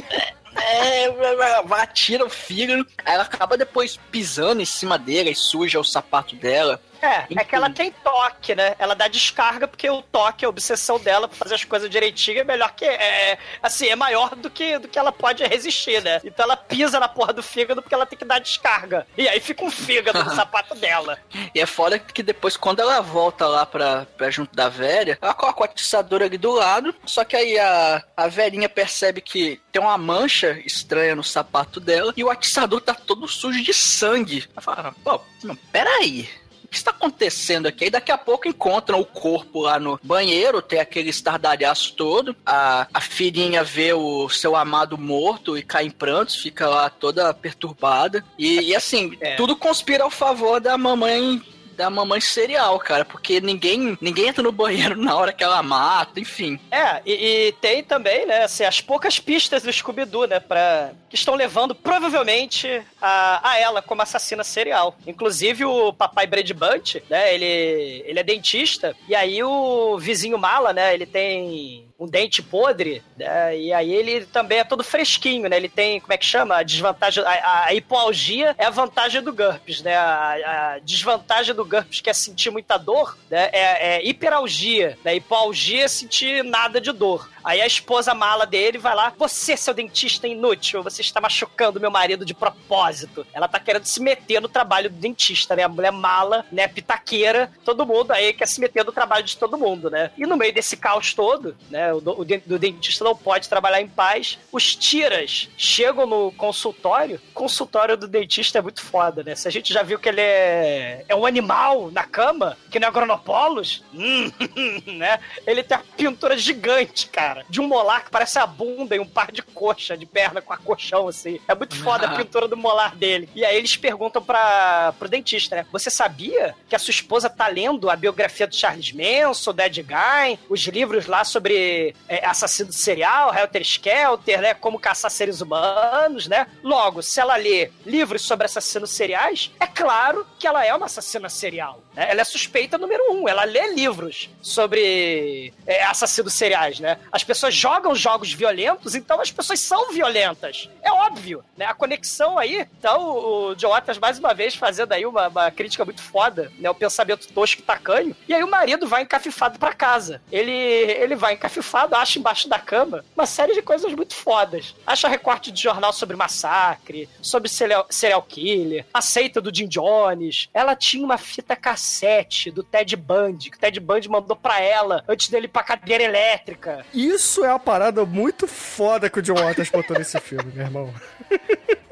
É, vai- vai, tira o fígado, aí ela acaba depois pisando em cima dele e suja o sapato dela. É, é que ela tem toque, né? Ela dá descarga porque o toque, a obsessão dela pra fazer as coisas direitinho é melhor que. É, assim, é maior do que, do que ela pode resistir, né? Então ela pisa na porra do fígado porque ela tem que dar descarga. E aí fica um fígado no sapato dela. E é foda que depois, quando ela volta lá pra, pra junto da velha, ela coloca o atiçador ali do lado, só que aí a, a velhinha percebe que tem uma mancha estranha no sapato dela e o atiçador tá todo sujo de sangue. Ela fala, pô, não, peraí. O que está acontecendo aqui? Aí daqui a pouco encontram o corpo lá no banheiro, tem aquele estardalhaço todo. A, a filhinha vê o seu amado morto e cai em prantos, fica lá toda perturbada. E, e assim, É. tudo conspira ao favor da mamãe da mamãe serial, cara, porque ninguém, ninguém entra no banheiro na hora que ela mata, enfim. É, e, e tem também, né, assim, as poucas pistas do Scooby-Doo, né, pra, que estão levando provavelmente a, a ela como assassina serial. Inclusive o papai Brady Bunch, né, ele, ele é dentista, e aí o vizinho mala, né, ele tem um dente podre, né? E aí ele também é todo fresquinho, né? Ele tem, como é que chama? A desvantagem, a, a hipoalgia é a vantagem do GURPS, né? A, a, desvantagem do GURPS, que é sentir muita dor, né? É, é hiperalgia, né? Hipoalgia é sentir nada de dor. Aí a esposa mala dele vai lá, você, seu dentista inútil, você está machucando meu marido de propósito. Ela tá querendo se meter no trabalho do dentista, né? A mulher mala, né? Pitaqueira, todo mundo aí quer se meter no trabalho de todo mundo, né? E no meio desse caos todo, né? O, o, o dentista não pode trabalhar em paz. Os tiras chegam no consultório. O consultório do dentista é muito foda, né? Se a gente já viu que ele é, é um animal na cama, que não é agronopolos, hum, né? Ele tem uma pintura gigante, cara. De um molar que parece a bunda e um par de coxa, de perna com a colchão, assim. É muito foda a pintura do molar dele. E aí eles perguntam pra, pro dentista, né? Você sabia que a sua esposa tá lendo a biografia do Charles Manson, do Ed Gein, os livros lá sobre é, assassino serial, Helter Skelter, né? Como caçar seres humanos, né? Logo, se ela lê livros sobre assassinos seriais, é claro que ela é uma assassina serial. Né? Ela é suspeita número um. Ela lê livros sobre é, assassinos seriais, né? As pessoas jogam jogos violentos, então as pessoas são violentas. É óbvio, né? A conexão aí. Então, o John Waters, mais uma vez, fazendo aí uma, uma crítica muito foda, né? O pensamento tosco e tacanho. E aí o marido vai encafifado para casa. Ele, ele vai encafifado, acha embaixo da cama uma série de coisas muito fodas. Acha recorte de jornal sobre massacre, sobre serial, killer, a seita do Jim Jones. Ela tinha uma fita cassete do Ted Bundy, que o Ted Bundy mandou pra ela antes dele ir pra cadeira elétrica. Isso é uma parada muito foda que o John Waters botou nesse filme, meu irmão.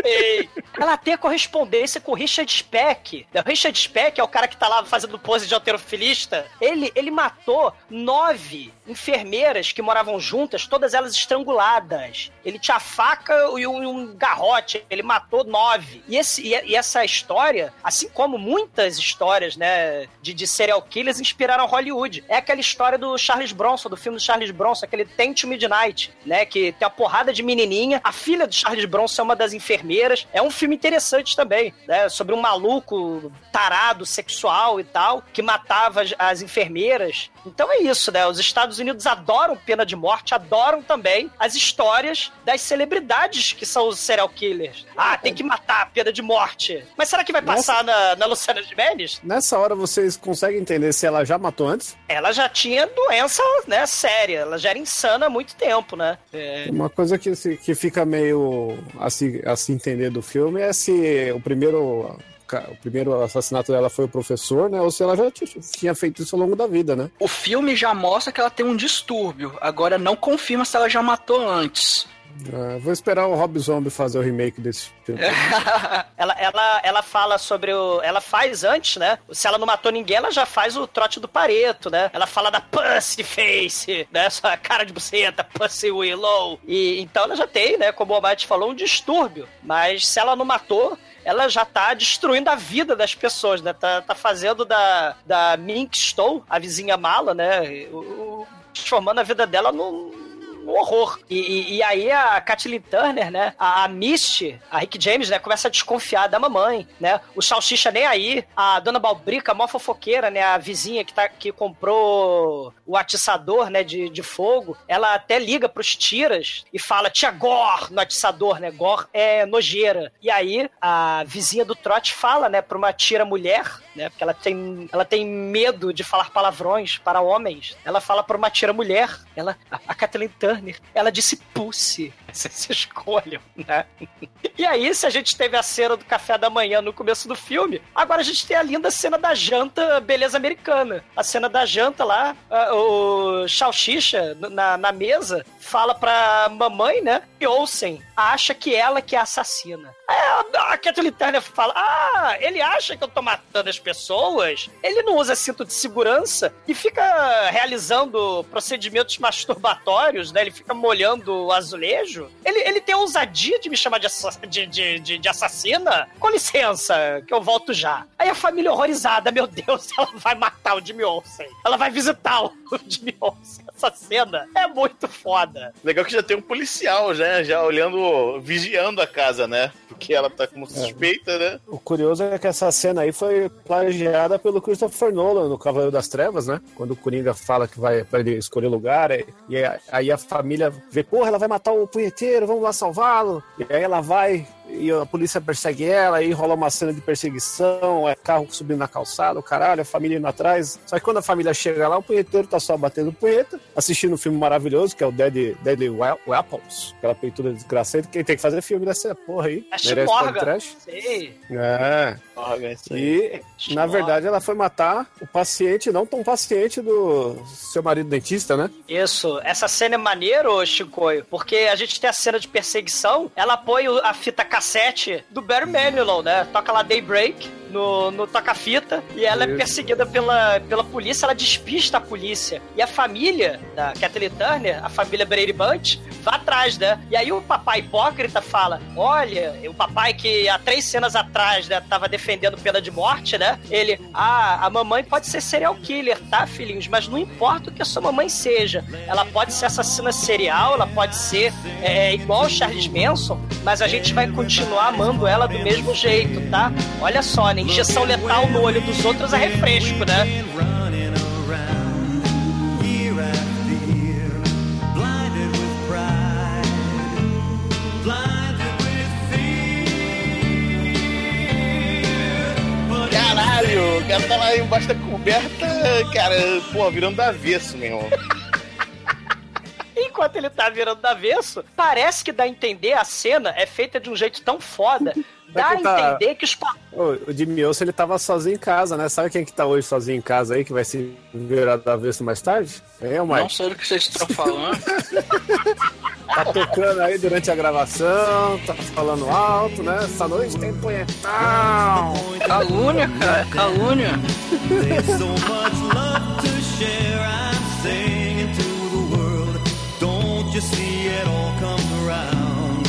Ei, ela tem a correspondência com o Richard Speck. O Richard Speck é o cara que tá lá fazendo pose de alterofilista. Ele, ele matou nove enfermeiras que moravam juntas, todas elas estranguladas. Ele tinha faca e um, um garrote. Ele matou nove. E, esse, e, essa história, assim como muitas histórias, né, de, de serial killers, inspiraram Hollywood. É aquela história do Charles Bronson, do filme do Charles Bronson, aquele Tent Midnight, né, que tem a porrada de menininha. A filha do Charles Bronson é uma das enfermeiras. É um filme interessante também, né, sobre um maluco tarado sexual e tal, que matava as, as enfermeiras. Então é isso, né? Os Estados Unidos adoram pena de morte, adoram também as histórias das celebridades que são os serial killers. Ah, tem que matar, pena de morte. Mas será que vai passar na, na Luciana Gimenez? Nessa hora vocês conseguem entender se ela já matou antes? Ela já tinha doença, né, séria. Ela já era insana há muito tempo, né? É... Uma coisa que, que fica meio assim, assim entender do filme é se o primeiro o primeiro assassinato dela foi o professor, né? Ou se ela já tinha feito isso ao longo da vida, né? O filme já mostra que ela tem um distúrbio. Agora não confirma se ela já matou antes. Uh, vou esperar o Rob Zombie fazer o remake desse filme. ela, ela, ela fala sobre o. Ela faz antes, né? Se ela não matou ninguém, ela já faz o trote do pareto, né? Ela fala da pussy face, né? Essa cara de buceta, pussy willow. E então ela já tem, né? Como o Almighty falou, um distúrbio. Mas se ela não matou, ela já tá destruindo a vida das pessoas, né? Tá, tá fazendo da, da Mink Stowe, a vizinha mala, né? O, transformando a vida dela num um horror. E, e, e, aí a Kathleen Turner, né? A, a Misty, a Rick James, né? Começa a desconfiar da mamãe, né? O Salsicha nem aí. A Dona Balbrica, mó fofoqueira, né? A vizinha que, tá, que comprou o atiçador, né? De, de fogo. Ela até liga pros tiras e fala, tia Gor no atiçador, né? Gor é nojeira. E aí a vizinha do trote fala, né? Pra uma tira mulher, né? Porque ela tem, ela tem medo de falar palavrões para homens. Ela fala pra uma tira mulher. Ela, a, a Kathleen Turner Turner, ela disse Pussy. Vocês escolham, né? E aí, se a gente teve a cena do café da manhã no começo do filme, agora a gente tem a linda cena da janta beleza americana. A cena da janta lá, o Salsicha na, na mesa fala pra mamãe, né? E Olsen acha que ela que é assassina. Aí a Kathleen Turner fala: Ah, ele acha que eu tô matando as pessoas? Ele não usa cinto de segurança e fica realizando procedimentos masturbatórios, né? Né? Ele fica molhando o azulejo. Ele, ele tem a ousadia de me chamar de, assa- de, de, de, de assassina? Com licença, que eu volto já. Aí a família horrorizada, meu Deus, ela vai matar o Jimmy Olsen. Ela vai visitar o Jimmy Olsen. Essa cena é muito foda. Legal que já tem um policial já, já olhando, vigiando a casa, né? Porque ela tá como suspeita, né? O curioso é que essa cena aí foi plagiada pelo Christopher Nolan no Cavaleiro das Trevas, né? Quando o Coringa fala que vai pra ele escolher lugar, e e aí a família vê, porra, ela vai matar o punheteiro, vamos lá salvá-lo. E aí ela vai e a polícia persegue ela, aí rola uma cena de perseguição, é carro subindo na calçada, o caralho, a família indo atrás. Só que quando a família chega lá, o punheteiro tá só batendo punheta, assistindo um filme maravilhoso, que é o Dead, Deadly We- Weapons, aquela peituda desgraçada. Quem tem que fazer filme dessa porra aí? A Merece Chimorga. podcast. Sei. É. Aí. E, na verdade, ela foi matar o paciente, não tão paciente do seu marido dentista, né? Isso, essa cena é maneiro, Chicoio, porque a gente tem a cena de perseguição, ela põe a fita cassete do Barry Manilow, né? Toca lá Daybreak no, no toca-fita e ela é Isso. perseguida pela, pela polícia, ela despista a polícia. E a família da Kathleen Turner, a família Brady Bunch, vai atrás, né? E aí o papai hipócrita fala: Olha, o papai que há três cenas atrás, né, tava defendendo pena de morte, né? Ele, ah, a mamãe pode ser serial killer, tá, filhinhos? Mas não importa o que a sua mamãe seja. Ela pode ser assassina serial, ela pode ser é, igual o Charles Manson, mas a gente vai continuar amando ela do mesmo jeito, tá? Olha só, né? Injeção letal no olho dos outros é refresco, né? Caralho, o cara tá lá embaixo da coberta, cara, pô, virando do avesso, meu irmão. Enquanto ele tá virando do avesso, parece que dá a entender a cena é feita de um jeito tão foda. Dá a tá- entender que os pa- O, Jimmy Olsen, ele tava sozinho em casa, né? Sabe quem que tá hoje sozinho em casa aí, que vai se virar da avesso mais tarde? É o Não Mike. sei do que vocês estão falando. Tá tocando aí durante a gravação, tá falando alto, né? Essa noite tem punhetão. calúnia, cara, calúnia. There's so much love to share. I'm singing you see it all comes around?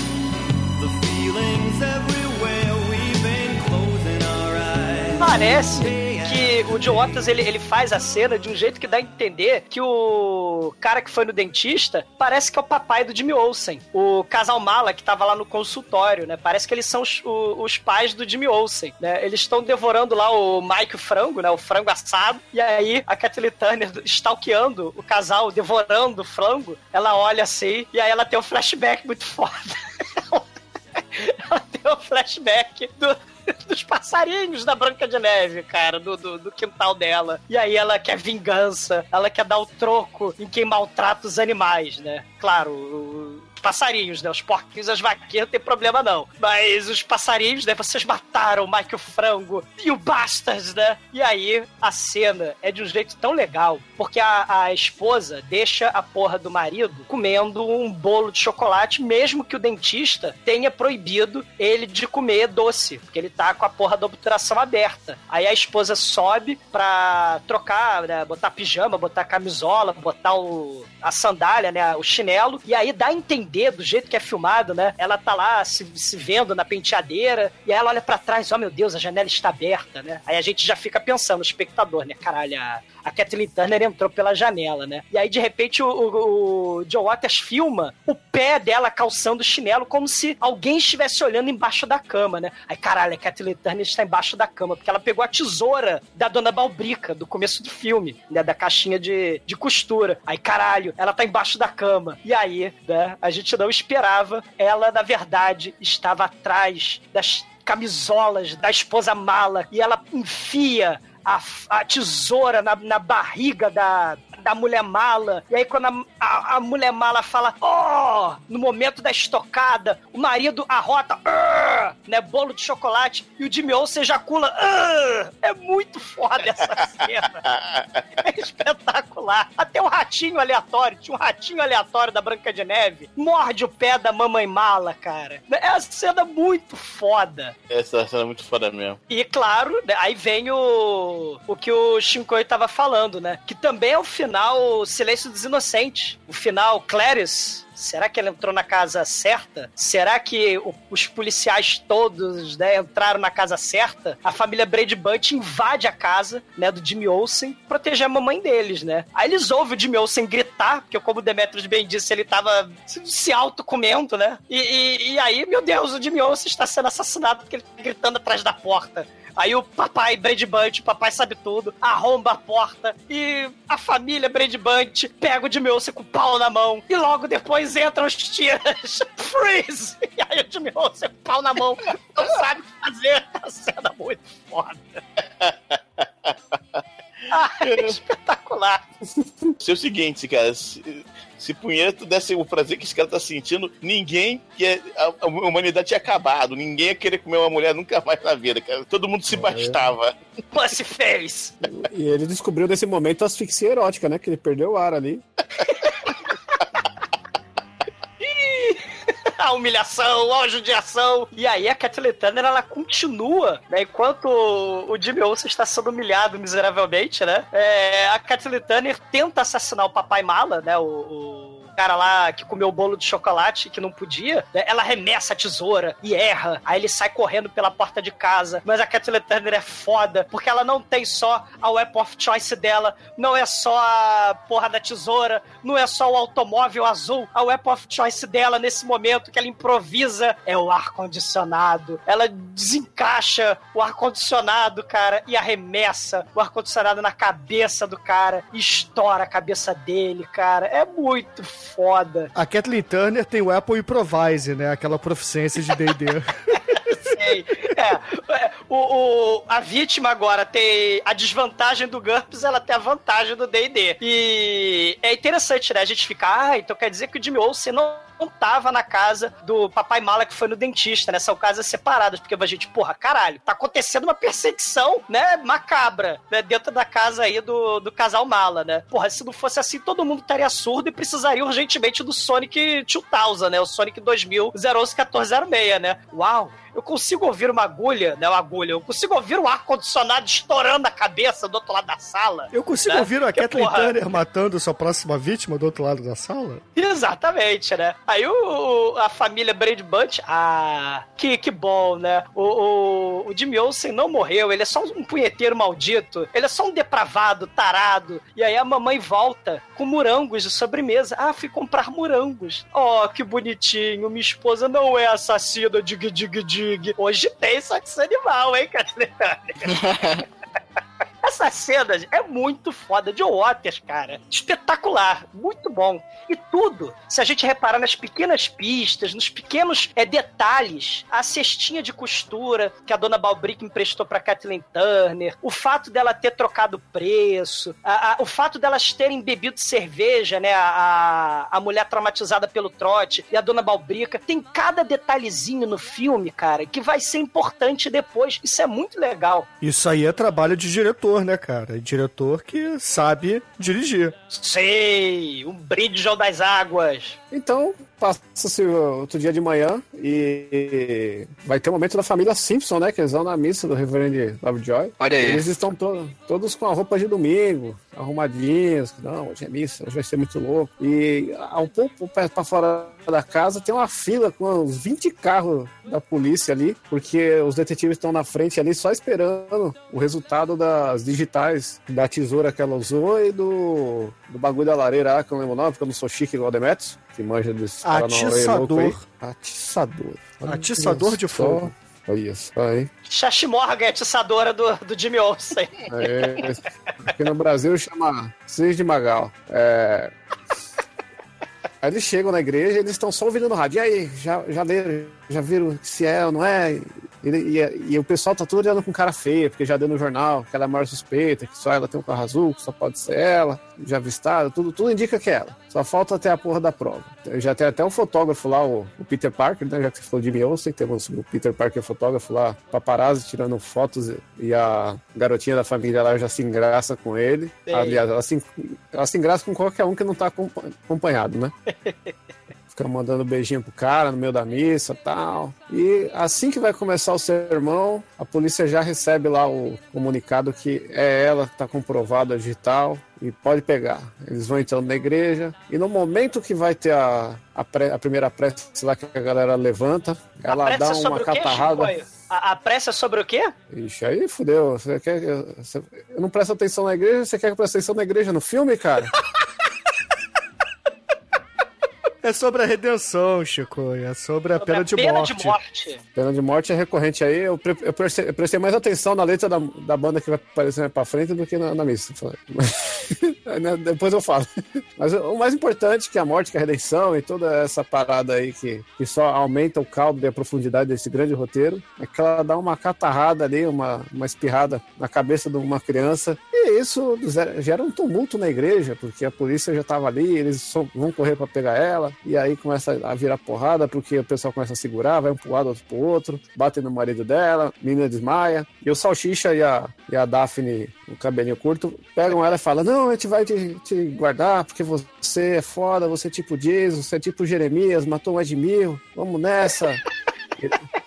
The feelings everywhere. We've been closing our eyes. parece o John Waters ele, ele faz a cena de um jeito que dá a entender que o cara que foi no dentista parece que é o papai do Jimmy Olsen. O casal mala que tava lá no consultório, né? Parece que eles são os, os pais do Jimmy Olsen, né? Eles estão devorando lá o Mike frango, né? O frango assado. E aí a Kathleen Turner stalkeando o casal, devorando o frango. Ela olha assim e aí ela tem um flashback muito foda. ela tem um flashback do, dos passarinhos da Branca de Neve, cara, do, do, do quintal dela. E aí ela quer vingança, ela quer dar o troco em quem maltrata os animais, né? Claro, passarinhos, né? Os porquinhos, as vaquinhas, não tem problema não. Mas os passarinhos, né? Vocês mataram o Mike o Frango e o Bastards, né? E aí a cena é de um jeito tão legal, porque a, a esposa deixa a porra do marido comendo um bolo de chocolate, mesmo que o dentista tenha proibido ele de comer doce, porque ele tá com a porra da obturação aberta. Aí a esposa sobe pra trocar, né, botar pijama, botar camisola, botar o, a sandália, né, o chinelo, e aí dá a entender do jeito que é filmado, né? Ela tá lá se, se vendo na penteadeira, e aí ela olha pra trás, oh meu Deus, a janela está aberta, né? Aí a gente já fica pensando, o espectador, né? Caralho, a Kathleen Turner entrou pela janela, né? E aí, de repente, o, o, o John Waters filma o pé dela calçando o chinelo como se alguém estivesse olhando embaixo da cama, né? Aí, caralho, a Kathleen Turner está embaixo da cama, porque ela pegou a tesoura da Dona Balbrica, do começo do filme, né? Da caixinha de, de costura. Aí, caralho, ela tá embaixo da cama. E aí, né? A gente não esperava. Ela, na verdade, estava atrás das camisolas da esposa mala e ela enfia a, a tesoura na, na barriga da, da mulher mala. E aí, quando a, a, a mulher mala fala, oh, no momento da estocada, o marido arrota, "Ah!" né? Bolo de chocolate e o Jimmy Olsen ejacula. Ah! É muito foda essa cena. É espetacular. Até o ratinho aleatório, tinha um ratinho aleatório da Branca de Neve, morde o pé da mamãe mala, cara. É uma cena muito foda. Essa cena é muito foda mesmo. E claro, né, aí vem o, o que o Shinkoi tava falando, né? Que também é o final Silêncio dos Inocentes. O final Clarice. Será que ela entrou na casa certa? Será que o- os policiais todos né, entraram na casa certa? A família Brady Bunch invade a casa né, do Jimmy Olsen proteger a mamãe deles, né? Aí eles ouvem o Jimmy Olsen gritar, porque como o Demetrius bem disse, ele tava se, se auto-comendo, né? E, e- e aí, meu Deus, o Jimmy Olsen está sendo assassinado porque ele tá gritando atrás da porta. Aí o papai Brady Bunch, o papai sabe tudo, arromba a porta e a família Brady Bunch pega o Jimmy Olsen com o pau na mão e logo depois entram os tiras. Freeze! E aí o com o pau na mão, não sabe o que fazer. A cena é muito foda. Ah, é espetacular. Se é o seguinte, cara, se, se Punheta desse o prazer que esse cara tá sentindo, ninguém que é, a, a humanidade tinha acabado, ninguém ia querer comer uma mulher nunca mais na vida, cara. Todo mundo se bastava. Pussy face. E ele descobriu nesse momento a asfixia erótica, né? Que ele perdeu o ar ali. a humilhação, a judiação. E aí a Kathleen Turner, ela continua, né? Enquanto o Jimmy Olsen está sendo humilhado miseravelmente, né? É, a Kathleen Turner tenta assassinar o papai mala, né? O, o cara lá que comeu o bolo de chocolate que não podia, né? ela arremessa a tesoura e erra. Aí ele sai correndo pela porta de casa. Mas a Kathleen Turner é foda, porque ela não tem só a weapon of choice dela, não é só a porra da tesoura, não é só o automóvel azul. A weapon of choice dela, nesse momento que ela improvisa, é o ar-condicionado. Ela desencaixa o ar-condicionado, cara, e arremessa o ar-condicionado na cabeça do cara, e estoura a cabeça dele, cara. É muito foda. A Kathleen Turner tem o Apple Improvise, né? Aquela proficiência de D&D. Sei. É, é, o, o- a vítima agora tem a desvantagem do GURPS, ela tem a vantagem do D&D. E é interessante, né? A gente fica, ah, então quer dizer que o Jimmy Olsen não não tava na casa do papai mala que foi no dentista, né? São casas separadas, porque a gente, porra, caralho, tá acontecendo uma perseguição, né, macabra, né, dentro da casa aí do, do casal mala, né? Porra, se não fosse assim, todo mundo estaria surdo e precisaria urgentemente do Sonic 2000, né? O Sonic 2000 1406, né? Uau! Eu consigo ouvir uma agulha, né? Uma agulha. Eu consigo ouvir um ar-condicionado estourando a cabeça do outro lado da sala. Eu consigo né? ouvir a Kathleen Turner matando sua próxima vítima do outro lado da sala? Exatamente, né? Aí o, a família Brady Bunch, ah, que, que bom, né? O, o, o Jimmy Olsen não morreu, ele é só um punheteiro maldito, ele é só um depravado, tarado. E aí a mamãe volta com morangos de sobremesa. Ah, fui comprar morangos. Oh, que bonitinho, minha esposa não é assassina, dig, dig, dig. Hoje tem sexo animal, hein, Catarina? Essas cenas é muito foda. de Waters, cara. Espetacular. Muito bom. E tudo, se a gente reparar nas pequenas pistas, nos pequenos é, detalhes, a cestinha de costura que a dona Balbrick emprestou pra Kathleen Turner, o fato dela ter trocado preço, a- a- o fato delas terem bebido cerveja, né? A, a mulher traumatizada pelo trote e a dona Balbrica. Tem cada detalhezinho no filme, cara, que vai ser importante depois. Isso é muito legal. Isso aí é trabalho de diretor, né, cara? Diretor que sabe dirigir. Sei, um brinde João das Águas. Então, passa-se o outro dia de manhã e vai ter o momento da família Simpson, né? Que eles vão na missa do Reverendo Lovejoy. Olha aí. Eles estão to- todos com a roupa de domingo, arrumadinhos. Não, hoje é missa, hoje vai ser muito louco. E um pouco pra fora da casa tem uma fila com uns 20 carros da polícia ali, porque os detetives estão na frente ali só esperando o resultado das digitais da tesoura que ela usou e do, do bagulho da lareira lá, que eu não lembro o nome, porque eu não sou chique igual o Demetrius, que manja desse aí. Atiçador. Atiçador. Olha Atiçador de fogo. Olha só, hein? Shashi Morgan é atiçadora do, do Jimmy Olsen. É, aqui no Brasil chama Cis de Magal. É... Aí eles chegam na igreja e eles estão só ouvindo no rádio. E aí, já, já leram, já viram se é ou não é? E, e- e o pessoal tá todo olhando com cara feia, porque já deu no jornal que ela é a maior suspeita, que só ela tem um carro azul, que só pode ser ela, já avistada, tudo, tudo indica que é ela. Só falta até a porra da prova. Já tem até um fotógrafo lá, o, o Peter Parker, né? Já que você falou de Olsen, temos o Peter Parker fotógrafo lá, paparazzi, tirando fotos, e- a garotinha da família lá já se engraça com ele. Sei. Aliás, ela se, ela se engraça com qualquer um que não tá acompa- acompanhado, né? Fica mandando beijinho pro cara no meio da missa tal. E assim que vai começar o sermão, a polícia já recebe lá o comunicado que é ela que tá comprovado a digital e pode pegar. Eles vão entrando na igreja e no momento que vai ter a, a, a primeira prece lá que a galera levanta, ela dá é uma quê, catarrada. A, a pressa é sobre o quê? Ixi, aí fudeu. Você quer, que- você, eu não presto atenção na igreja, você quer que eu preste atenção na igreja no filme, cara? É sobre a redenção, Chico. É sobre a Sobre pena, a de, pena morte. de morte. Pena de morte é recorrente aí. Eu, pre- eu prestei, eu prestei mais atenção na letra da, da banda que vai aparecer mais pra frente do que na, na missa. Né, Depois eu falo. Mas o mais importante que a morte, que a redenção e toda essa parada aí que, que só aumenta o caldo e a profundidade desse grande roteiro, é que ela dá uma catarrada ali, uma, uma espirrada na cabeça de uma criança. Isso gera um tumulto na igreja, porque a polícia já tava ali, eles vão correr pra pegar ela, e aí começa a virar porrada, porque o pessoal começa a segurar, vai um pro lado, outro pro outro, batem no marido dela, menina desmaia, e o Salsicha e a, e a Daphne, o cabelinho curto, pegam ela e falam, não, a gente vai te, te guardar, porque você é foda, você é tipo Jesus, você é tipo Jeremias, matou mais de mil, vamos nessa.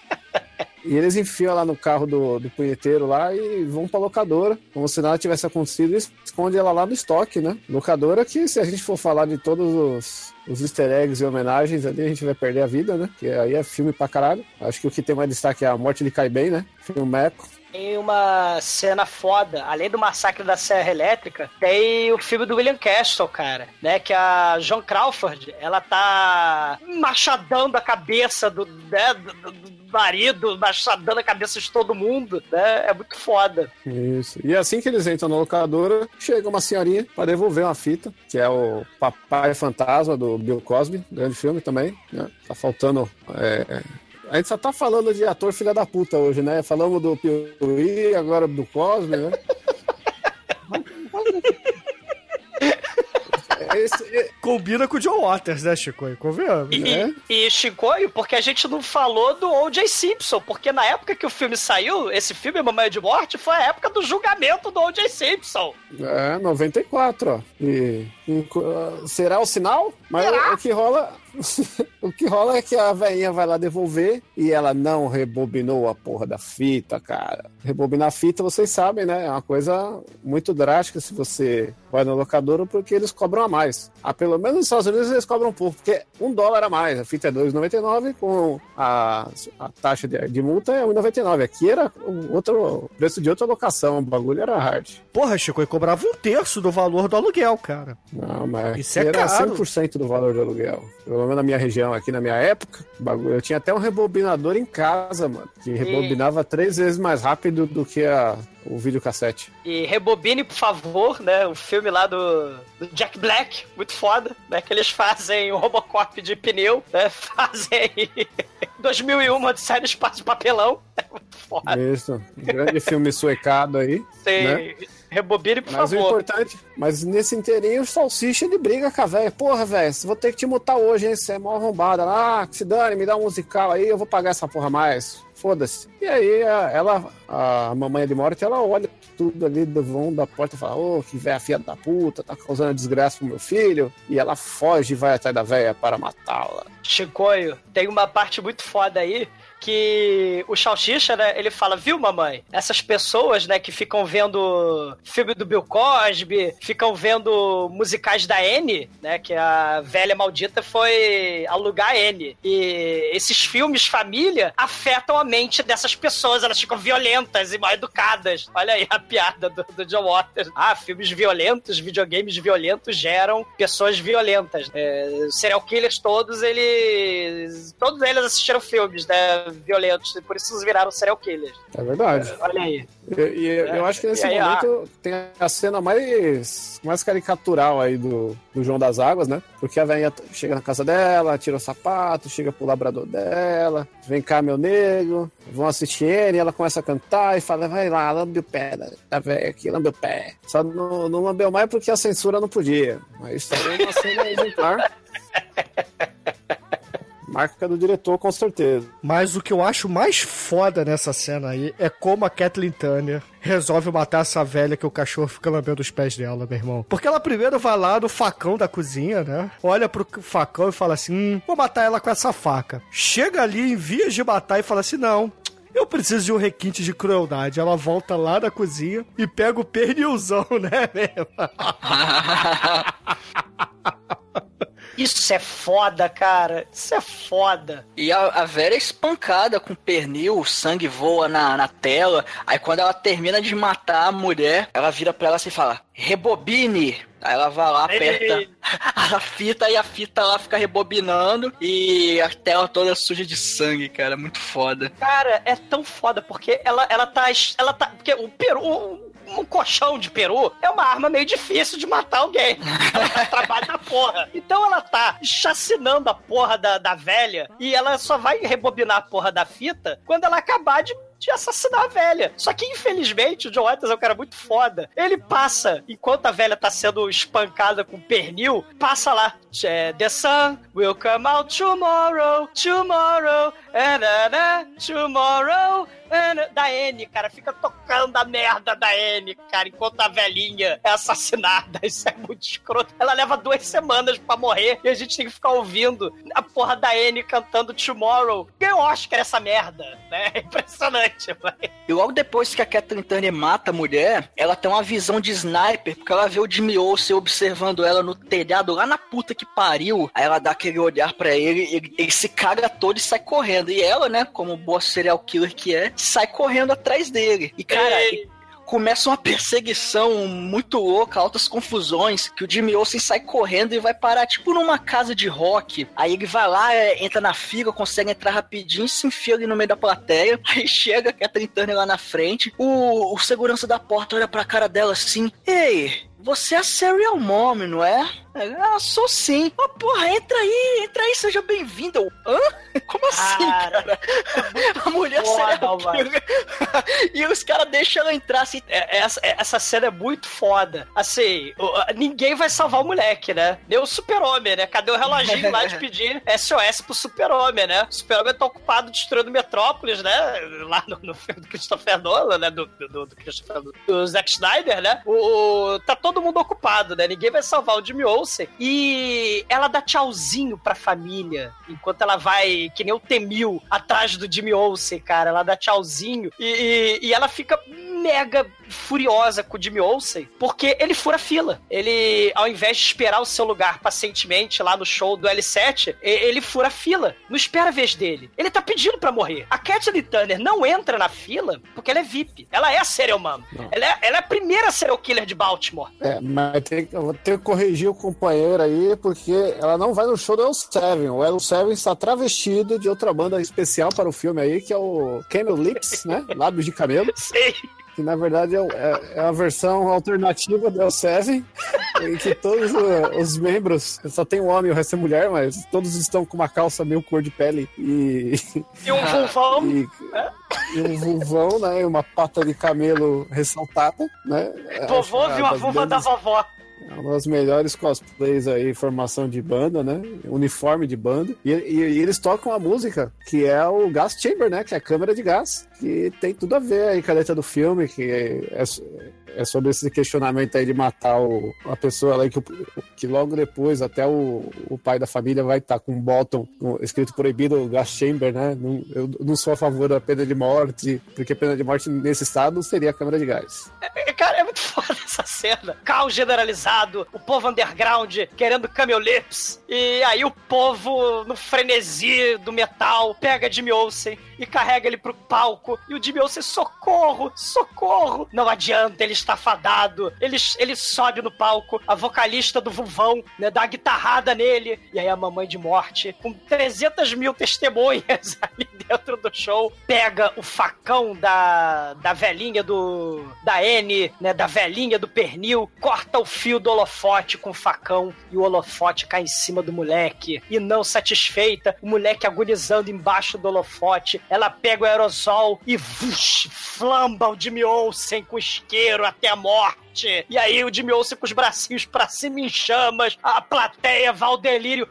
E eles enfiam ela no carro do, do punheteiro lá e vão pra locadora, como se nada tivesse acontecido, e esconde ela lá no estoque, né? Locadora que, se a gente for falar de todos os, os easter eggs e homenagens ali, a gente vai perder a vida, né? Que aí é filme pra caralho. Acho que o que tem mais destaque é a morte de Cai Bem, né? Filmeco. Tem uma cena foda, além do massacre da Serra Elétrica, tem o filme do William Castle, cara, né? Que a John Crawford, ela tá machadando a cabeça do, né, do, do- do marido, machadando a cabeça de todo mundo, né? É muito foda. Isso. E assim que eles entram na locadora, chega uma senhorinha pra devolver uma fita, que é o Papai Fantasma do Bill Cosby, grande filme também, né? Tá faltando. é, A gente só tá falando de ator filha da puta hoje, né? Falamos do Piuí, agora do Cosby, né? Esse- Combina com o John Waters, né, Chico? Convenhamos. E, É? e Chicoio, porque a gente não falou do O.J. Simpson, porque na época que o filme saiu, esse filme, Mamãe de Morte, foi a época do julgamento do O.J. Simpson. É, 94, ó. E, e, uh, será o sinal? Mas o, o que rola. o que rola é que a velhinha vai lá devolver e ela não rebobinou a porra da fita, cara. Rebobinar a fita, vocês sabem, né? É uma coisa muito drástica se você vai no locador, porque eles cobram a mais. Ah, pelo menos nos Estados Unidos eles cobram um pouco, porque um dólar a mais. A fita é 2,99 com a, a taxa de, de multa é 1,99. Aqui era o outro preço de outra locação. O bagulho era hard. Porra, Chico, eu cobrava um terço do valor do aluguel, cara. Não, mas Isso é era caro. 100% do valor do aluguel. Pelo menos na minha região, aqui na minha época, eu tinha até um rebobinador em casa, mano, que rebobinava três vezes mais rápido do que a, o videocassete. E rebobine, por favor, né? O filme lá do, do Jack Black, muito foda, né? Que eles fazem o Robocop de pneu, né? Fazem 2001, Odisseia no Espaço de Papelão. É muito foda. Isso, um grande filme suecado aí. Tem... né? Rebobine, por Mas o favor. importante, mas nesse inteirinho, o Salsicha ele briga com a velha. Porra, velho, vou ter que te mutar hoje, hein? Você é mó arrombada. Ah, que se dane, me dá um musical aí, eu vou pagar essa porra mais. Foda-se. E aí, ela, a mamãe de morte, ela olha tudo ali do vão da porta e fala: Ô, que velha filha da puta, tá causando desgraça pro meu filho. E ela foge e vai atrás da velha para matá-la. Chicoio, tem uma parte muito foda aí que o Salsicha, né, ele fala, viu, mamãe? Essas pessoas, né, que ficam vendo filme do Bill Cosby, ficam vendo musicais da N, né, que a velha maldita foi alugar a N. E esses filmes família afetam a mente dessas pessoas, elas ficam violentas e mal educadas. Olha aí a piada do, do John Waters. Ah, filmes violentos, videogames violentos geram pessoas violentas. É, serial killers todos, eles... Todos eles assistiram filmes, né? Violentos, e por isso eles viraram serial killers. É verdade. Olha aí. E, e eu acho que nesse aí, momento tem a cena mais, mais caricatural aí do, do João das Águas, né? Porque a velhinha chega na casa dela, tira o sapato, chega pro labrador dela, vem cá, meu nego, vão assistir ele, e ela começa a cantar e fala, vai lá, lambe o pé da, velha aqui, lambe o pé. Só não, não lambeu mais porque a censura não podia. Mas também é uma cena exemplar. Marca do diretor, com certeza. Mas o que eu acho mais foda nessa cena aí é como a Kathleen Turner resolve matar essa velha que o cachorro fica lambendo os pés dela, meu irmão. Porque ela primeiro vai lá no facão da cozinha, né? Olha pro facão e fala assim: hum, vou matar ela com essa faca. Chega ali em vias de matar e fala assim: não. Eu preciso de um requinte de crueldade. Ela volta lá na cozinha e pega o pernilzão, né, mesmo? Isso é foda, cara. Isso é foda. E a, a velha é espancada com pernil, o sangue voa na, na tela. Aí quando ela termina de matar a mulher, ela vira pra ela assim e fala: Rebobine! Aí ela vai lá, aperta Ei. a fita e a fita lá fica rebobinando e a tela toda suja de sangue, cara. Muito foda. Cara, é tão foda porque ela, ela tá. Ela tá. Porque o peru. Um, um colchão de peru é uma arma meio difícil de matar alguém. Ela dá trabalho da porra. Então ela tá chacinando a porra da, da velha e ela só vai rebobinar a porra da fita quando ela acabar de de assassinar a velha. Só que, infelizmente, o John Waters é um cara muito foda. Ele passa, enquanto a velha tá sendo espancada com pernil, passa lá. É, The sun will come out tomorrow, tomorrow, and, tomorrow. and- Da N, cara, fica tocando a merda da N, cara, enquanto a velhinha é assassinada. Isso é muito escroto. Ela leva duas semanas pra morrer e a gente tem que ficar ouvindo a porra da N cantando Tomorrow. Ganhou Oscar essa merda, né? É impressionante, vai. E logo depois que a Kathleen Turner mata a mulher, ela tem uma visão de sniper, porque ela vê o Jimmy Olsen observando ela no telhado lá na puta que pariu. Aí ela dá aquele olhar pra ele, ele, ele se caga todo e sai correndo. E ela, né, como boa serial killer que é, sai correndo atrás dele. E cara, Ei. começa uma perseguição muito louca, altas confusões, que o Jimmy Olsen sai correndo e vai parar tipo numa casa de rock. Aí ele vai lá, é, entra na fila, consegue entrar rapidinho, se enfia ali no meio da plateia. Aí chega a Catherine Turner lá na frente. O, o segurança da porta olha pra cara dela assim: Ei, você é a Serial Mom, não é? Ah, sou sim. Ah, porra, entra aí, entra aí, seja bem-vinda. Eu, Hã? Como assim, Cara, cara? A mulher serial killer. e os caras deixam ela entrar assim. É- Essa, essa cena é muito foda. Assim, ninguém vai salvar o moleque, né? Nem o super-homem, né? Cadê o reloginho lá de pedir SOS pro super-homem, né? O super-homem tá ocupado destruindo Metrópolis, né? Lá no, no filme do Christopher Nolan, né? Do, do, do do Zack Snyder, né? O, o- tá todo mundo ocupado, né? Ninguém vai salvar o Jimmy Olsen. E ela dá tchauzinho pra família, enquanto ela vai, que nem o Temil, atrás do Jimmy Olsen, cara. Ela dá tchauzinho e, e- e ela fica mega furiosa com o Jimmy Olsen, porque ele fura fila. Ele, ao invés de esperar o seu lugar pacientemente lá no show do L7, e- ele fura fila. Não espera a vez dele. Ele tá pedindo pra morrer. A Kathleen Turner não entra na fila porque ela é VIP. Ela é a serial mom. Ela é, ela é a primeira serial killer de Baltimore. É, mas tem, eu vou ter que corrigir o companheiro aí, porque ela não vai no show do El Seven. O El Seven está travestido de outra banda especial para o filme aí, que é o Camel Lips, né? Lábios de camelo. Sei. Que na verdade é, é- é a versão alternativa do Seven, em que todos os membros, só tem um homem e o resto é mulher, mas todos estão com uma calça meio cor de pele e, E um vulvão. e, e um vulvão, né? E uma pata de camelo ressaltada, né? Vovô viu a vulva da vovó. É uma das melhores cosplays aí, formação de banda, né? Uniforme de banda. E, e- e eles tocam a música, que é o Gas Chamber, né? Que é a câmera de gás. Que tem tudo a ver aí com a letra do filme, que é, é sobre esse questionamento aí de matar o, a pessoa lá, que, que logo depois até o, o pai da família vai estar com um bottom com- escrito proibido Gas Chamber, né? Não, eu não sou a favor da pena de morte, porque pena de morte nesse estado seria a câmera de gás. É, Cara, é muito foda essa cena. Caos generalizado, o povo underground querendo camel lips. E aí o povo, no frenesi do metal, pega Jimmy Olsen e carrega ele pro palco. E o Jimmy Olsen, socorro, socorro. Não adianta, ele está fadado. Ele, ele sobe no palco, a vocalista do Vulvão, né, dá uma guitarrada nele. E aí a mamãe de morte, com 300 mil testemunhas ali dentro do show, pega o facão da, da velhinha do. da N, né? Da velhinha do pernil, corta o fio do holofote com o facão e o holofote cai em cima do moleque. E não satisfeita, o moleque agonizando embaixo do holofote, ela pega o aerosol e flamba o Jimmy Olsen com isqueiro até a morte. E aí o Jimmy Olsen com os bracinhos pra cima em chamas, a plateia vai delírio.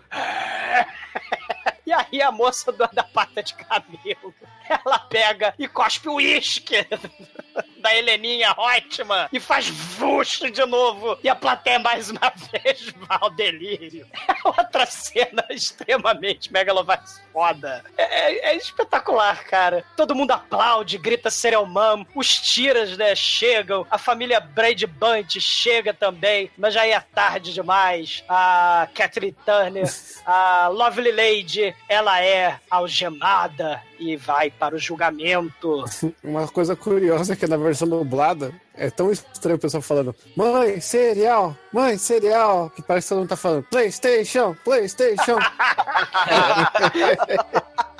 E aí a moça do- da pata de cabelo, ela pega e cospe o uísque da Heleninha Reutemann e faz vuxo de novo. E a plateia mais uma vez vai ao delírio. É outra cena extremamente megalovax foda. É, é- é espetacular, cara. Todo mundo aplaude, grita serial mom. Os tiras, né, chegam. A família Brady Bunch chega também, mas já é tarde demais. A Kathleen Turner, a Lovely Lady, ela é algemada e vai para o julgamento. Uma coisa curiosa é que na versão dublada é tão estranho o pessoal falando Mãe, cereal, mãe, cereal, que parece que todo mundo tá falando Playstation, Playstation.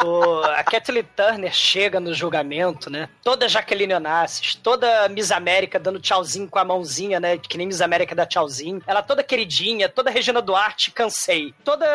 O- a Kathleen Turner chega no julgamento, né? Toda Jaqueline Onassis, toda Miss América dando tchauzinho com a mãozinha, né? Que nem Miss América dá tchauzinho. Ela toda queridinha, toda Regina Duarte, cansei. Toda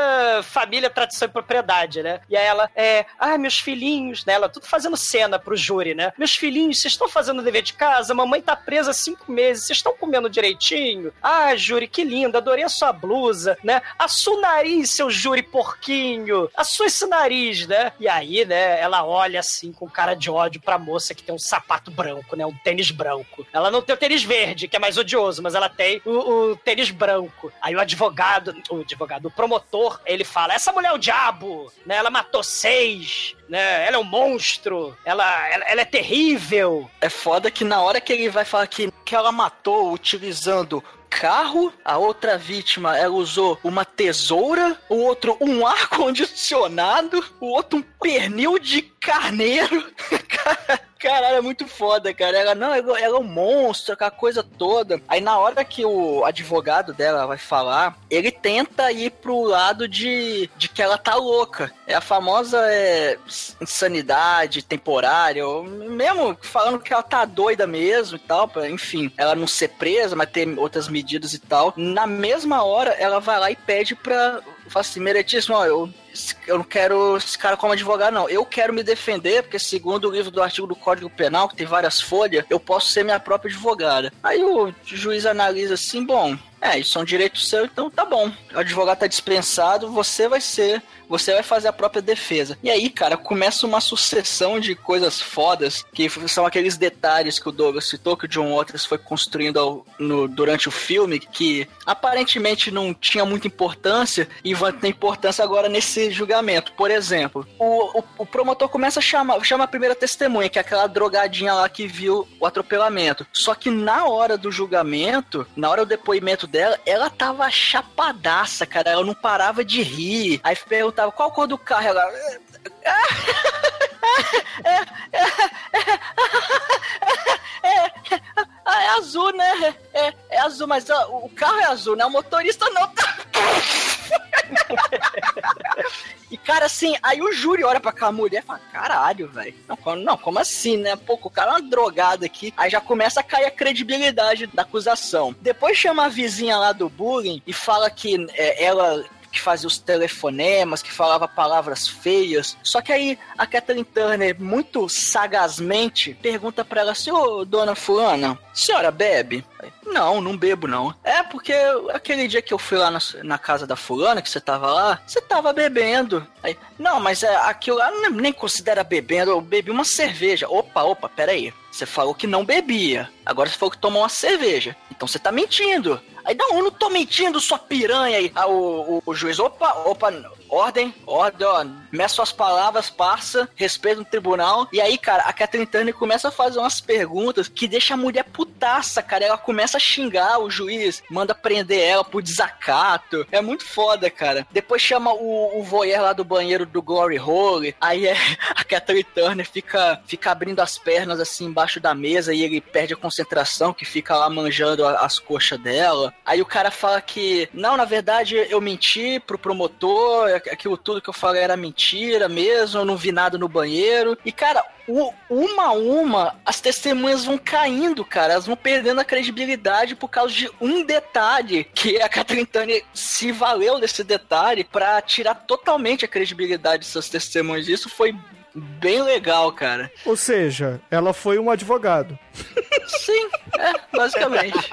família, tradição e propriedade, né? E aí ela, é, ah, meus filhinhos, né? Ela tudo fazendo cena pro júri, né? Meus filhinhos, vocês estão fazendo o dever de casa? Mamãe tá presa há cinco meses, vocês estão comendo direitinho? Ah, júri, que linda, adorei a sua blusa, né? Assua o nariz, seu júri porquinho. Assua esse nariz, né? E aí, né, ela olha assim com cara de ódio pra moça que tem um sapato branco, né? Um tênis branco. Ela não tem o tênis verde, que é mais odioso, mas ela tem o, o tênis branco. Aí o advogado, o advogado, o promotor, ele fala: essa mulher é o diabo, né? Ela matou seis, né? Ela é um monstro, ela, ela, ela é terrível. É foda que na hora que ele vai falar que, que ela matou utilizando carro, a outra vítima ela usou uma tesoura, o outro um ar-condicionado, o outro um pernil de carneiro. Cara, Caralho, é muito foda, cara. Ela, não, ela, ela é um monstro, aquela coisa toda. Aí na hora que o advogado dela vai falar, ele tenta ir pro lado de, de que ela tá louca. É a famosa é, insanidade temporária, ou mesmo falando que ela tá doida mesmo e tal, pra, enfim, ela não ser presa, mas ter outras medidas e tal. Na mesma hora, ela vai lá e pede pra. Fala assim, meritíssimo, ó, eu eu não quero esse cara como advogado, não. Eu quero me defender, porque segundo o livro do artigo do Código Penal, que tem várias folhas, eu posso ser minha própria advogada. Aí o juiz analisa assim, bom, é, isso é um direito seu, então tá bom. O advogado tá dispensado, você vai ser, você vai fazer a própria defesa. E aí, cara, começa uma sucessão de coisas fodas, que são aqueles detalhes que o Douglas citou, que o John Waters foi construindo ao- no- durante o filme, que aparentemente não tinha muita importância e vai ter importância agora nesse julgamento. Por exemplo, o, o, o promotor começa a chamar, chama a primeira testemunha, que é aquela drogadinha lá que viu o atropelamento. Só que na hora do julgamento, na hora do depoimento dela, ela tava chapadaça, cara. Ela não parava de rir. Aí perguntava qual cor do carro. Ela. Ah, é azul, né? É, é azul, mas ó, o carro é azul, né? O motorista não tá. E, cara, assim, aí o júri olha pra aquela mulher e fala: caralho, velho. Não, como- não, como assim, né? Pô, o cara é uma drogada aqui. Aí já começa a cair a credibilidade da acusação. Depois chama a vizinha lá do bullying e fala que é, ela que fazia os telefonemas, que falava palavras feias. Só que aí a Kathleen Turner, muito sagazmente, pergunta pra ela assim, ô dona fulana, senhora bebe? Não, não bebo não. É porque aquele dia que eu fui lá na, na casa da fulana, que você tava lá, você tava bebendo. Aí, não, mas é, aquilo lá nem considera bebendo, eu bebi uma cerveja. Opa, opa, peraí. Você falou que não bebia. Agora você falou que tomou uma cerveja. Então você tá mentindo. Aí, não, eu não tô mentindo, sua piranha aí. Aí o, o, o juiz, opa, opa, ordem, ordem, ó. Meça suas palavras, passa, respeita no tribunal. E aí, cara, a Catherine Turner começa a fazer umas perguntas que deixa a mulher putaça, cara. Ela começa a xingar o juiz, manda prender ela por desacato. É muito foda, cara. Depois chama o, o voyeur lá do banheiro do Glory Hole. Aí é, a Catherine Turner fica, fica abrindo as pernas assim embaixo da mesa e ele perde a concentração, que fica lá manjando a- as coxas dela. Aí o cara fala que, não, na verdade eu menti pro promotor, aquilo tudo que eu falei era mentira mesmo, eu não vi nada no banheiro. E, cara, o- uma a uma, as testemunhas vão caindo, cara. Elas vão perdendo a credibilidade por causa de um detalhe que a Catherine se valeu desse detalhe pra tirar totalmente a credibilidade dessas testemunhas. Isso foi bem legal, cara. Ou seja, ela foi um advogado. Sim, é, basicamente.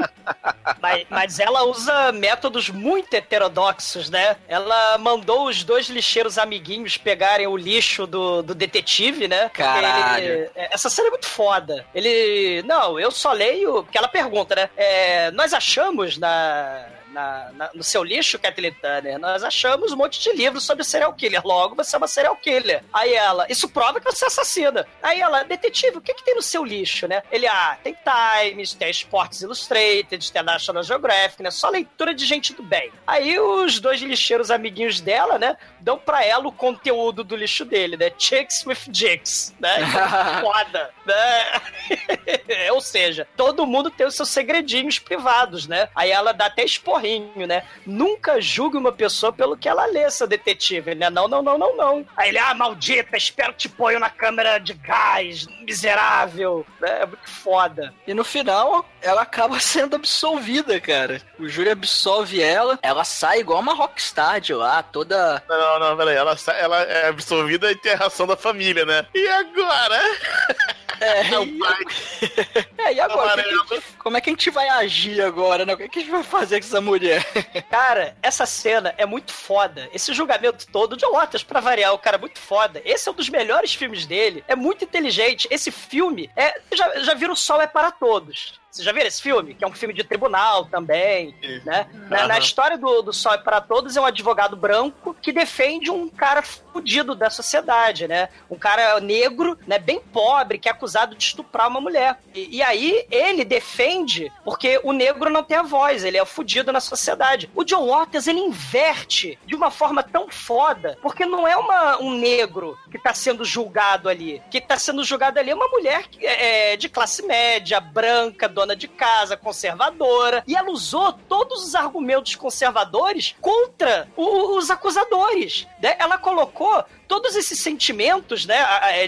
Mas, mas ela usa métodos muito heterodoxos, né? Ela mandou os dois lixeiros amiguinhos pegarem o lixo do, do detetive, né? Caralho. ele- essa cena é muito foda. Ele. Não, eu só leio. Porque ela pergunta, né? É, nós achamos na. Na- na- no seu lixo, Kathleen Turner, nós achamos um monte de livros sobre serial killer. Logo, você é uma serial killer. Aí ela, isso prova que você é assassina. Aí ela, detetive, o que, que tem no seu lixo, né? Ele, ah, tem Times, tem Sports Illustrated, tem National Geographic, né? Só leitura de gente do bem. Aí os dois lixeiros amiguinhos dela, né? Dão pra ela o conteúdo do lixo dele, né? Chicks with Jigs, né? Foda, né? Ou seja, todo mundo tem os seus segredinhos privados, né? Aí ela dá até esporrinho, né? Nunca julgue uma pessoa pelo que ela lê, seu detetive, né? Não, não, não, não, não. Aí ele, ah, maldita, espero que te ponho na câmera de gás, miserável. né? É muito foda. E no final, ela acaba sendo absolvida, cara. O júri absolve ela, ela sai igual uma rockstar de lá, toda. Não, não, peraí. Ela, sa- ela é absorvida e tem a ração da família, né? E agora? É, É o e, pai. é, e agora? Amarelo. O que que como é que a gente vai agir agora, né? O que a gente vai fazer com essa mulher? Cara, essa cena é muito foda. Esse julgamento todo, de Waters, pra variar, o cara é muito foda. Esse é um dos melhores filmes dele. É muito inteligente. Esse filme é. Já, já viram O Sol é para Todos. Vocês já viram esse filme? Que é um filme de tribunal também, né? Na, na história do, do Sol é para Todos é um advogado branco que defende um cara fudido da sociedade, né? Um cara negro, né? Bem pobre, que é acusado de estuprar uma mulher. E, e aí ele defende porque o negro não tem a voz, ele é fudido na sociedade. O John Waters, ele inverte de uma forma tão foda, porque não é uma, um negro que tá sendo julgado ali. Que tá sendo julgado ali é uma mulher que é, é, de classe média, branca, dona de casa, conservadora. E ela usou todos os argumentos conservadores contra o- os acusadores. né? Ela colocou todos esses sentimentos, né,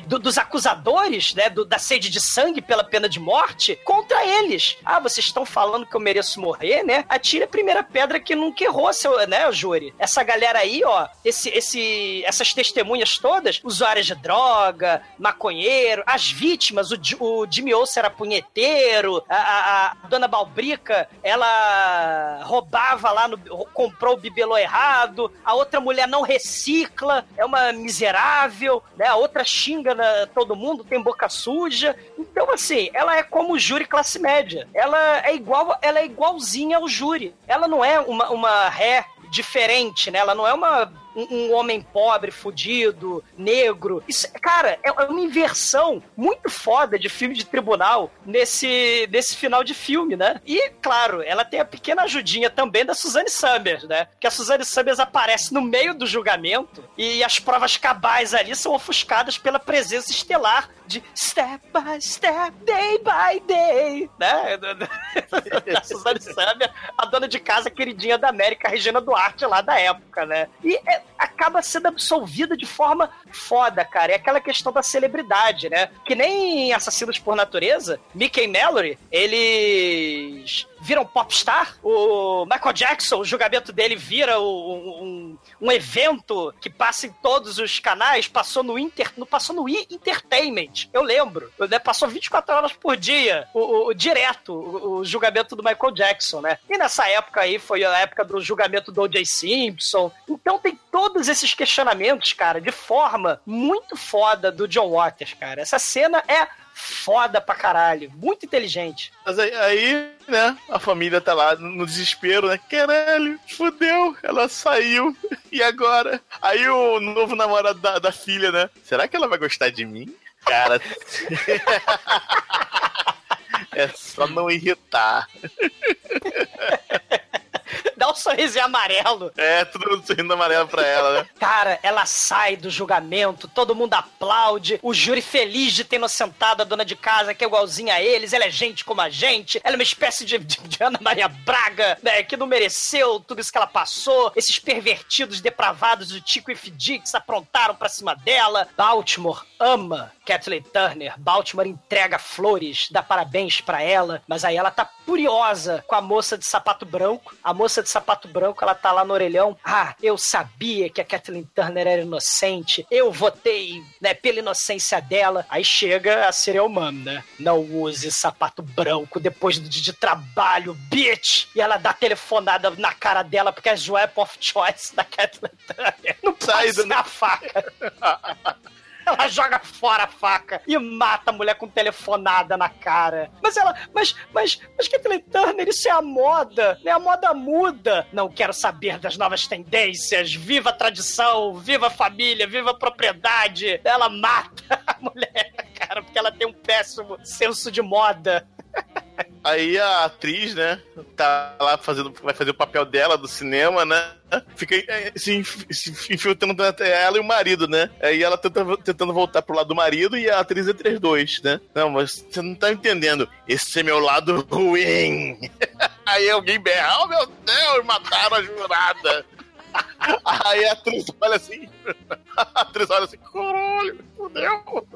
dos acusadores, né, da sede de sangue pela pena de morte, contra eles. Ah, vocês estão falando que eu mereço morrer, né? Atire a primeira pedra que nunca errou, seu, né, júri? Essa galera aí, ó, esse, esse, essas testemunhas todas, usuárias de droga, maconheiro, as vítimas, o, o Jimmy Olsen era punheteiro, a, a- dona Balbrica, ela roubava lá, no, comprou o bibelô errado, a outra mulher não recicla, é uma miserável, né? A outra xinga na- todo mundo, tem boca suja. Então, assim, ela é como o júri classe média. Ela é igual, ela é igualzinha ao júri. Ela não é uma, uma ré diferente, né? Ela não é uma um, um homem pobre, fudido, negro. Isso, cara, é é uma inversão muito foda de filme de tribunal nesse, nesse final de filme, né? E, claro, ela tem a pequena ajudinha também da Suzanne Summers, né? Que a Suzanne Summers aparece no meio do julgamento e as provas cabais ali são ofuscadas pela presença estelar de step by step, day by day, né? da Suzanne Summers, a dona de casa queridinha da América, a Regina Duarte lá da época, né? E acaba sendo absolvida de forma foda, cara. É aquela questão da celebridade, né? Que nem em Assassinos por Natureza, Mickey e Mallory, eles viram popstar. O Michael Jackson, o julgamento dele vira o- um, um evento que passa em todos os canais, passou no Inter, passou no I Entertainment. Eu lembro. Né? Passou 24 horas por dia, o- o- direto, o, o julgamento do Michael Jackson, né? E nessa época aí foi a época do julgamento do O.J. Simpson. Então tem todos esses questionamentos, cara, de forma muito foda do John Waters, cara. Essa cena é foda pra caralho. Muito inteligente. Mas aí, aí, né, a família tá lá no desespero, né? Caralho, fudeu, ela saiu. E agora? Aí o novo namorado da, da filha, né? Será que ela vai gostar de mim? Cara. é só não irritar. Dá um sorrisinho amarelo. É, todo mundo sorrindo amarelo pra ela, né? Cara, ela sai do julgamento, todo mundo aplaude, o júri feliz de ter inocentado a dona de casa, que é igualzinha a eles, ela é gente como a gente, ela é uma espécie de, de, de Ana Maria Braga, né, que não mereceu tudo isso que ela passou, esses pervertidos depravados do Tico e Fidix aprontaram pra cima dela. Baltimore ama Kathleen Turner, Baltimore entrega flores, dá parabéns pra ela, mas aí ela tá furiosa com a moça de sapato branco. A moça de sapato branco, ela tá lá no orelhão. Ah, eu sabia que a Kathleen Turner era inocente. Eu votei, né, pela inocência dela. Aí chega a serial mom, né? Não use sapato branco depois do dia de trabalho, bitch! E ela dá telefonada na cara dela porque é as weapon of choice da Kathleen Turner. Não pode ser a faca. Ela joga fora a faca e mata a mulher com telefonada na cara. Mas ela, mas, mas, mas Kathleen Turner, isso é a moda, né? A moda muda. Não quero saber das novas tendências. Viva a tradição, viva a família, viva a propriedade. Ela mata a mulher, cara, porque ela tem um péssimo senso de moda. Aí a atriz, né, tá lá fazendo, vai fazer o papel dela do cinema, né? Fica eh, se, se infiltrando ela e o marido, né? Aí ela tenta, tentando voltar pro lado do marido e a atriz os dois, né? Não, mas você não tá entendendo. Esse é meu lado ruim. Aí alguém berra, oh meu Deus, mataram a jurada. Aí a atriz olha assim, a atriz olha assim, caralho, fudeu.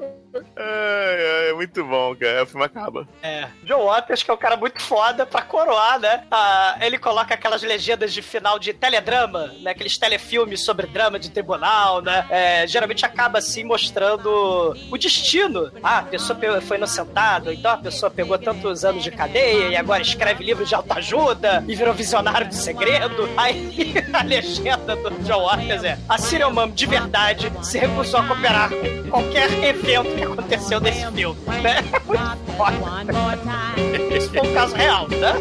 É, é, é muito bom, cara. O filme acaba. É. John Waters, que é um cara muito foda pra coroar, né? Ah, ele coloca aquelas legendas de final de teledrama, né? Aqueles telefilmes sobre drama de tribunal, né? É, geralmente acaba assim mostrando o destino. Ah, a pessoa pe- foi inocentada, então a pessoa pegou tantos anos de cadeia e agora escreve livros de autoajuda e virou visionário do segredo. Aí a legenda do John Waters é: a Serial Mom de verdade se recusou a cooperar com qualquer evento que aconteceu nesse filme, né? Muito foda. Esse foi um caso real, né?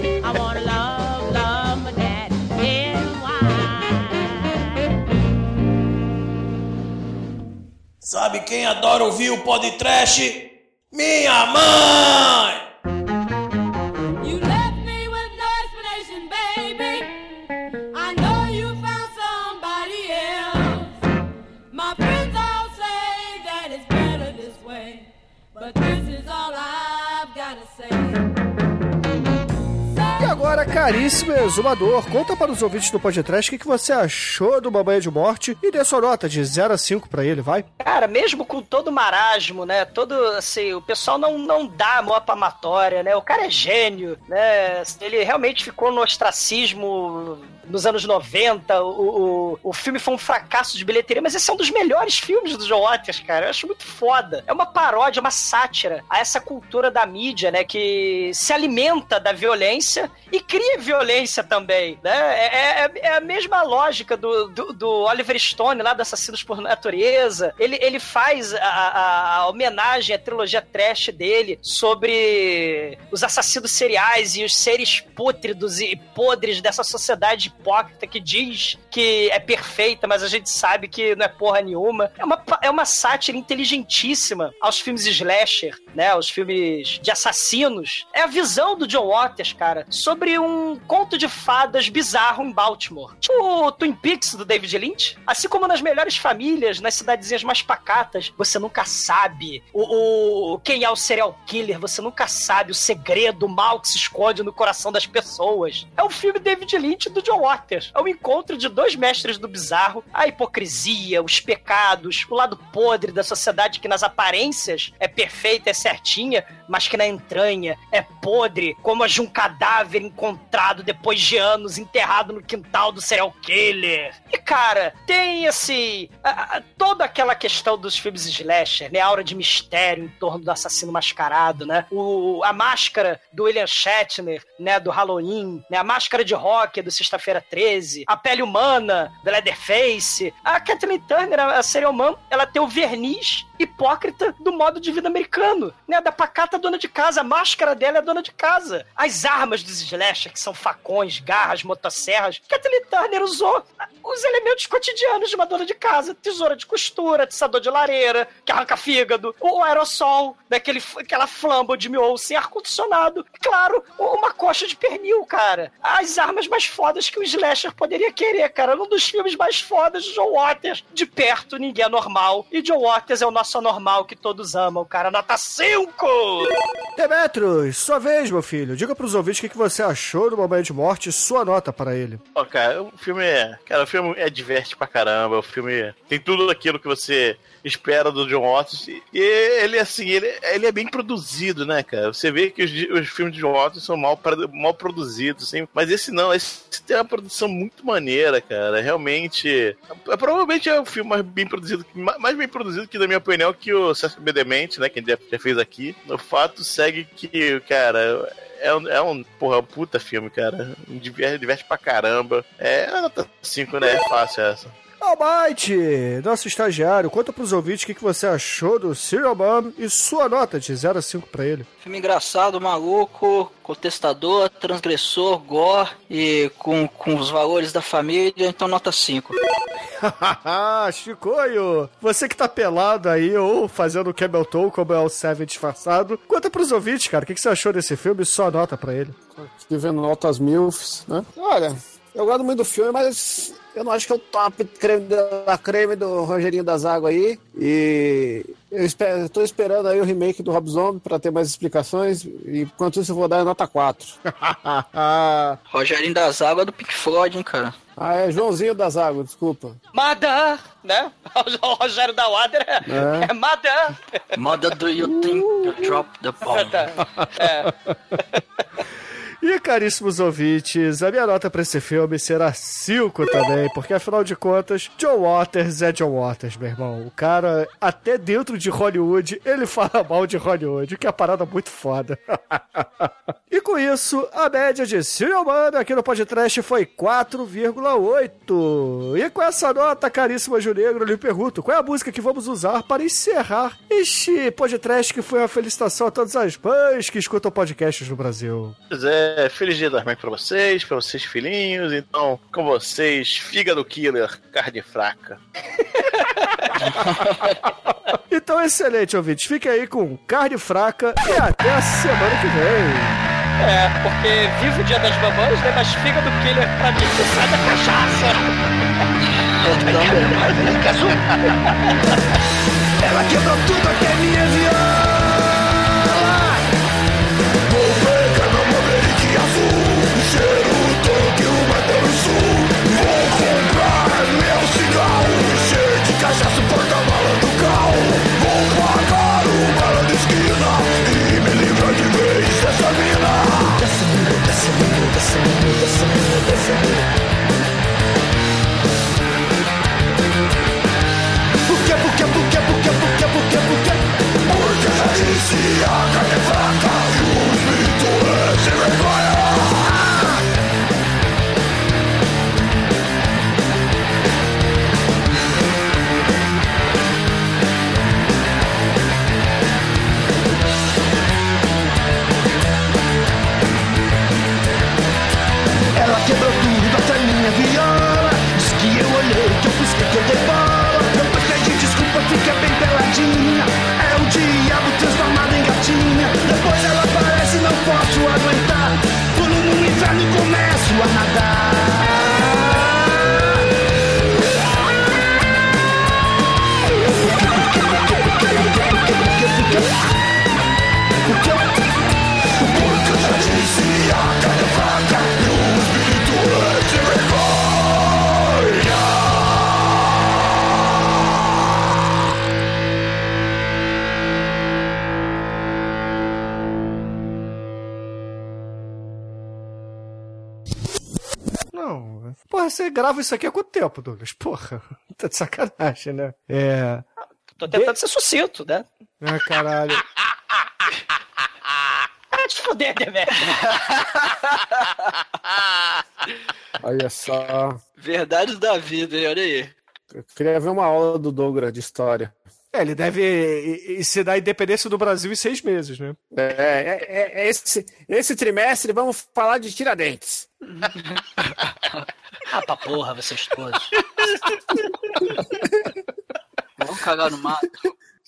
Sabe quem adora ouvir o podcast? Minha mãe! Caríssimo exumador, conta para os ouvintes do podcast o que, que você achou do Babanha de Morte e dê sua nota de 0 a 5 pra ele, vai? Cara, mesmo com todo o marasmo, né? Todo, assim, o pessoal não, não dá amor pra amatória, né? O cara é gênio, né? Ele realmente ficou no ostracismo nos anos 90. O, o, o filme foi um fracasso de bilheteria, mas esse é um dos melhores filmes do John Waters, cara. Eu acho muito foda. É uma paródia, uma sátira a essa cultura da mídia, né? Que se alimenta da violência e cria violência também, né? É, é- é a mesma lógica do, do, do Oliver Stone lá do Assassinos por Natureza. Ele, ele faz a, a- a homenagem à trilogia trash dele sobre os assassinos seriais e os seres pútridos e podres dessa sociedade hipócrita que diz que é perfeita, mas a gente sabe que não é porra nenhuma. É uma, é uma sátira inteligentíssima aos filmes slasher, né? Aos filmes de assassinos. É a visão do John Waters, cara, sobre um conto de fadas bizarro em Baltimore. Tipo o Twin Peaks do David Lynch. Assim como nas melhores famílias, nas cidadezinhas mais pacatas, você nunca sabe o, o- quem é o serial killer, você nunca sabe o segredo, o mal que se esconde no coração das pessoas. É um filme David Lynch do John Waters. É o encontro de dois mestres do bizarro, a hipocrisia, os pecados, o lado podre da sociedade que nas aparências é perfeita, é certinha, mas que na entranha é podre, como a de um cadáver encontrado depois de anos enterrado no quintal do serial killer. E cara, tem assim, a- a- toda aquela questão dos filmes slasher, né, a aura de mistério em torno do assassino mascarado, né? O, a máscara do William Shatner, né, do Halloween, né, a máscara de rock do Sexta-feira 13, a pele humana do Leatherface. A Kathleen Turner, a serial mom, ela tem o verniz hipócrita do modo de vida americano, né? Da pacata dona de casa, a máscara dela é dona de casa. As armas dos slasher, que são facões, garras, motosserras, Kathleen Turner usou os elementos cotidianos de uma dona de casa. Tesoura de costura, atiçador de lareira, que arranca fígado, o aerossol, daquele, aquela flamba de miolo sem ar-condicionado. Claro, uma coxa de pernil, cara. As armas mais fodas que o slasher poderia querer, cara. Um dos filmes mais fodas de John Waters. De perto, ninguém é normal. E John Waters é o nosso anormal que todos amam, cara. Nota 5! Demetrius, sua vez, meu filho. Diga pros ouvintes o que que você achou do Momento de Morte e sua nota para ele. Ó, cara, o filme é. Cara, o filme é diverte pra caramba. O filme tem tudo aquilo que você espera do John Waters. E ele, assim, ele, ele é bem produzido, né, cara? Você vê que os, os filmes de John Waters são mal, mal produzidos, assim. Mas esse não, esse tem uma produção muito maneira, cara. Realmente. é- provavelmente é o filme mais bem produzido, ma- mais bem produzido que, na minha opinião, que o César Bedemente, né? Que a gente já, fez aqui. No fato, segue que, cara. É um, é um, porra, um puta filme, cara. Diverte, diverte pra caramba. É a nota 5, né? É fácil essa. Almighty, nosso estagiário, conta pros ouvintes o que que você achou do Serial Bomb e sua nota de 0 a 5 pra ele. Filme engraçado, maluco, contestador, transgressor, gore e com, com os valores da família, então nota 5. Chicoio, você que tá pelado aí ou fazendo camel toe como é o Seven disfarçado, conta pros ouvintes, cara, o que que você achou desse filme e sua nota pra ele. Aqui vendo notas milfs, né? Olha, eu gosto muito do filme, mas eu não acho que é o top creme da creme do Rogerinho das Águas aí. E eu, espero, tô esperando aí o remake do Rob Zombie pra ter mais explicações. E enquanto isso eu vou dar nota 4. Rogerinho das Águas é do Pink Floyd, hein, cara. Ah, é Joãozinho das Águas, desculpa. Mother, né? O Rogério da Wader é, É. é Mother. Mother, do you think you drop the bomb? É. E caríssimos ouvintes, a minha nota pra esse filme será 5 também, porque afinal de contas, John Waters é John Waters, meu irmão. O cara, até dentro de Hollywood, ele fala mal de Hollywood, o que é uma parada muito foda. e com isso, a média de Man aqui no podcast foi 4,8. E com essa nota, caríssima Ju Negro, eu lhe pergunto, qual é a música que vamos usar para encerrar este podcast que foi uma felicitação a todas as mães que escutam podcasts no Brasil? Pois é, feliz dia das mães pra vocês, pra vocês filhinhos. Então, com vocês, fígado killer, carne fraca. Então, excelente, ouvintes. Fique aí com carne fraca e até a semana que vem. É, porque vive o dia das mamães, né? Mas fígado killer pra mim não sai da cachaça. Ela quebrou tudo até mina, dessa mina. Por que, por que, por que, por que, por que, por que, por que? Porque a carne é fraca grava isso aqui há quanto tempo, Douglas? Porra, tá de sacanagem, né? É. Tô tentando ser sucinto, né? Ah, caralho. Ah, te fuder, Demetrio. Olha só. Verdades da vida, hein? olha aí. Eu queria ver uma aula do Douglas de história. É, ele deve ensinar a independência do Brasil em seis meses, né? É, é, é- é esse, esse trimestre vamos falar de Tiradentes. Ah, pra porra, vocês todos. Vamos cagar no mato.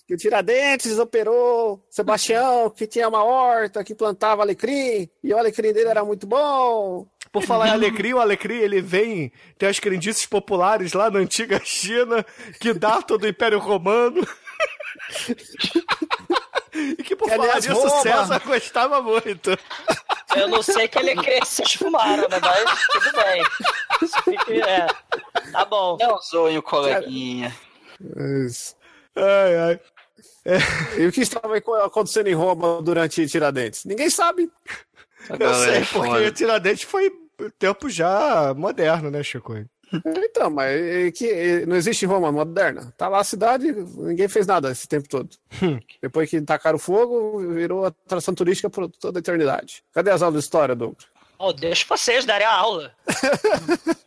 Que o Tiradentes operou Sebastião, que tinha uma horta, que plantava alecrim, e o alecrim dele era muito bom. Por falar em alecrim, o alecrim ele vem, tem as crendices populares lá na antiga China, que datam do Império Romano. e que por Que, falar aliás, disso, Roma- César gostava muito. Eu não sei que ele quer que vocês fumaram, né? Mas tudo bem. Isso fica, é. Tá bom. Não zoem o coleguinha. Ai, ai. E o que estava acontecendo em Roma durante Tiradentes? Ninguém sabe. Eu sei, porque Tiradentes foi tempo já moderno, né, Chico? Então, mas é que não existe Roma moderna. Tá lá a cidade, ninguém fez nada esse tempo todo. Depois que tacaram fogo, virou atração turística por toda a eternidade. Cadê as aulas de história, Douglas? Oh, deixa vocês darem a aula.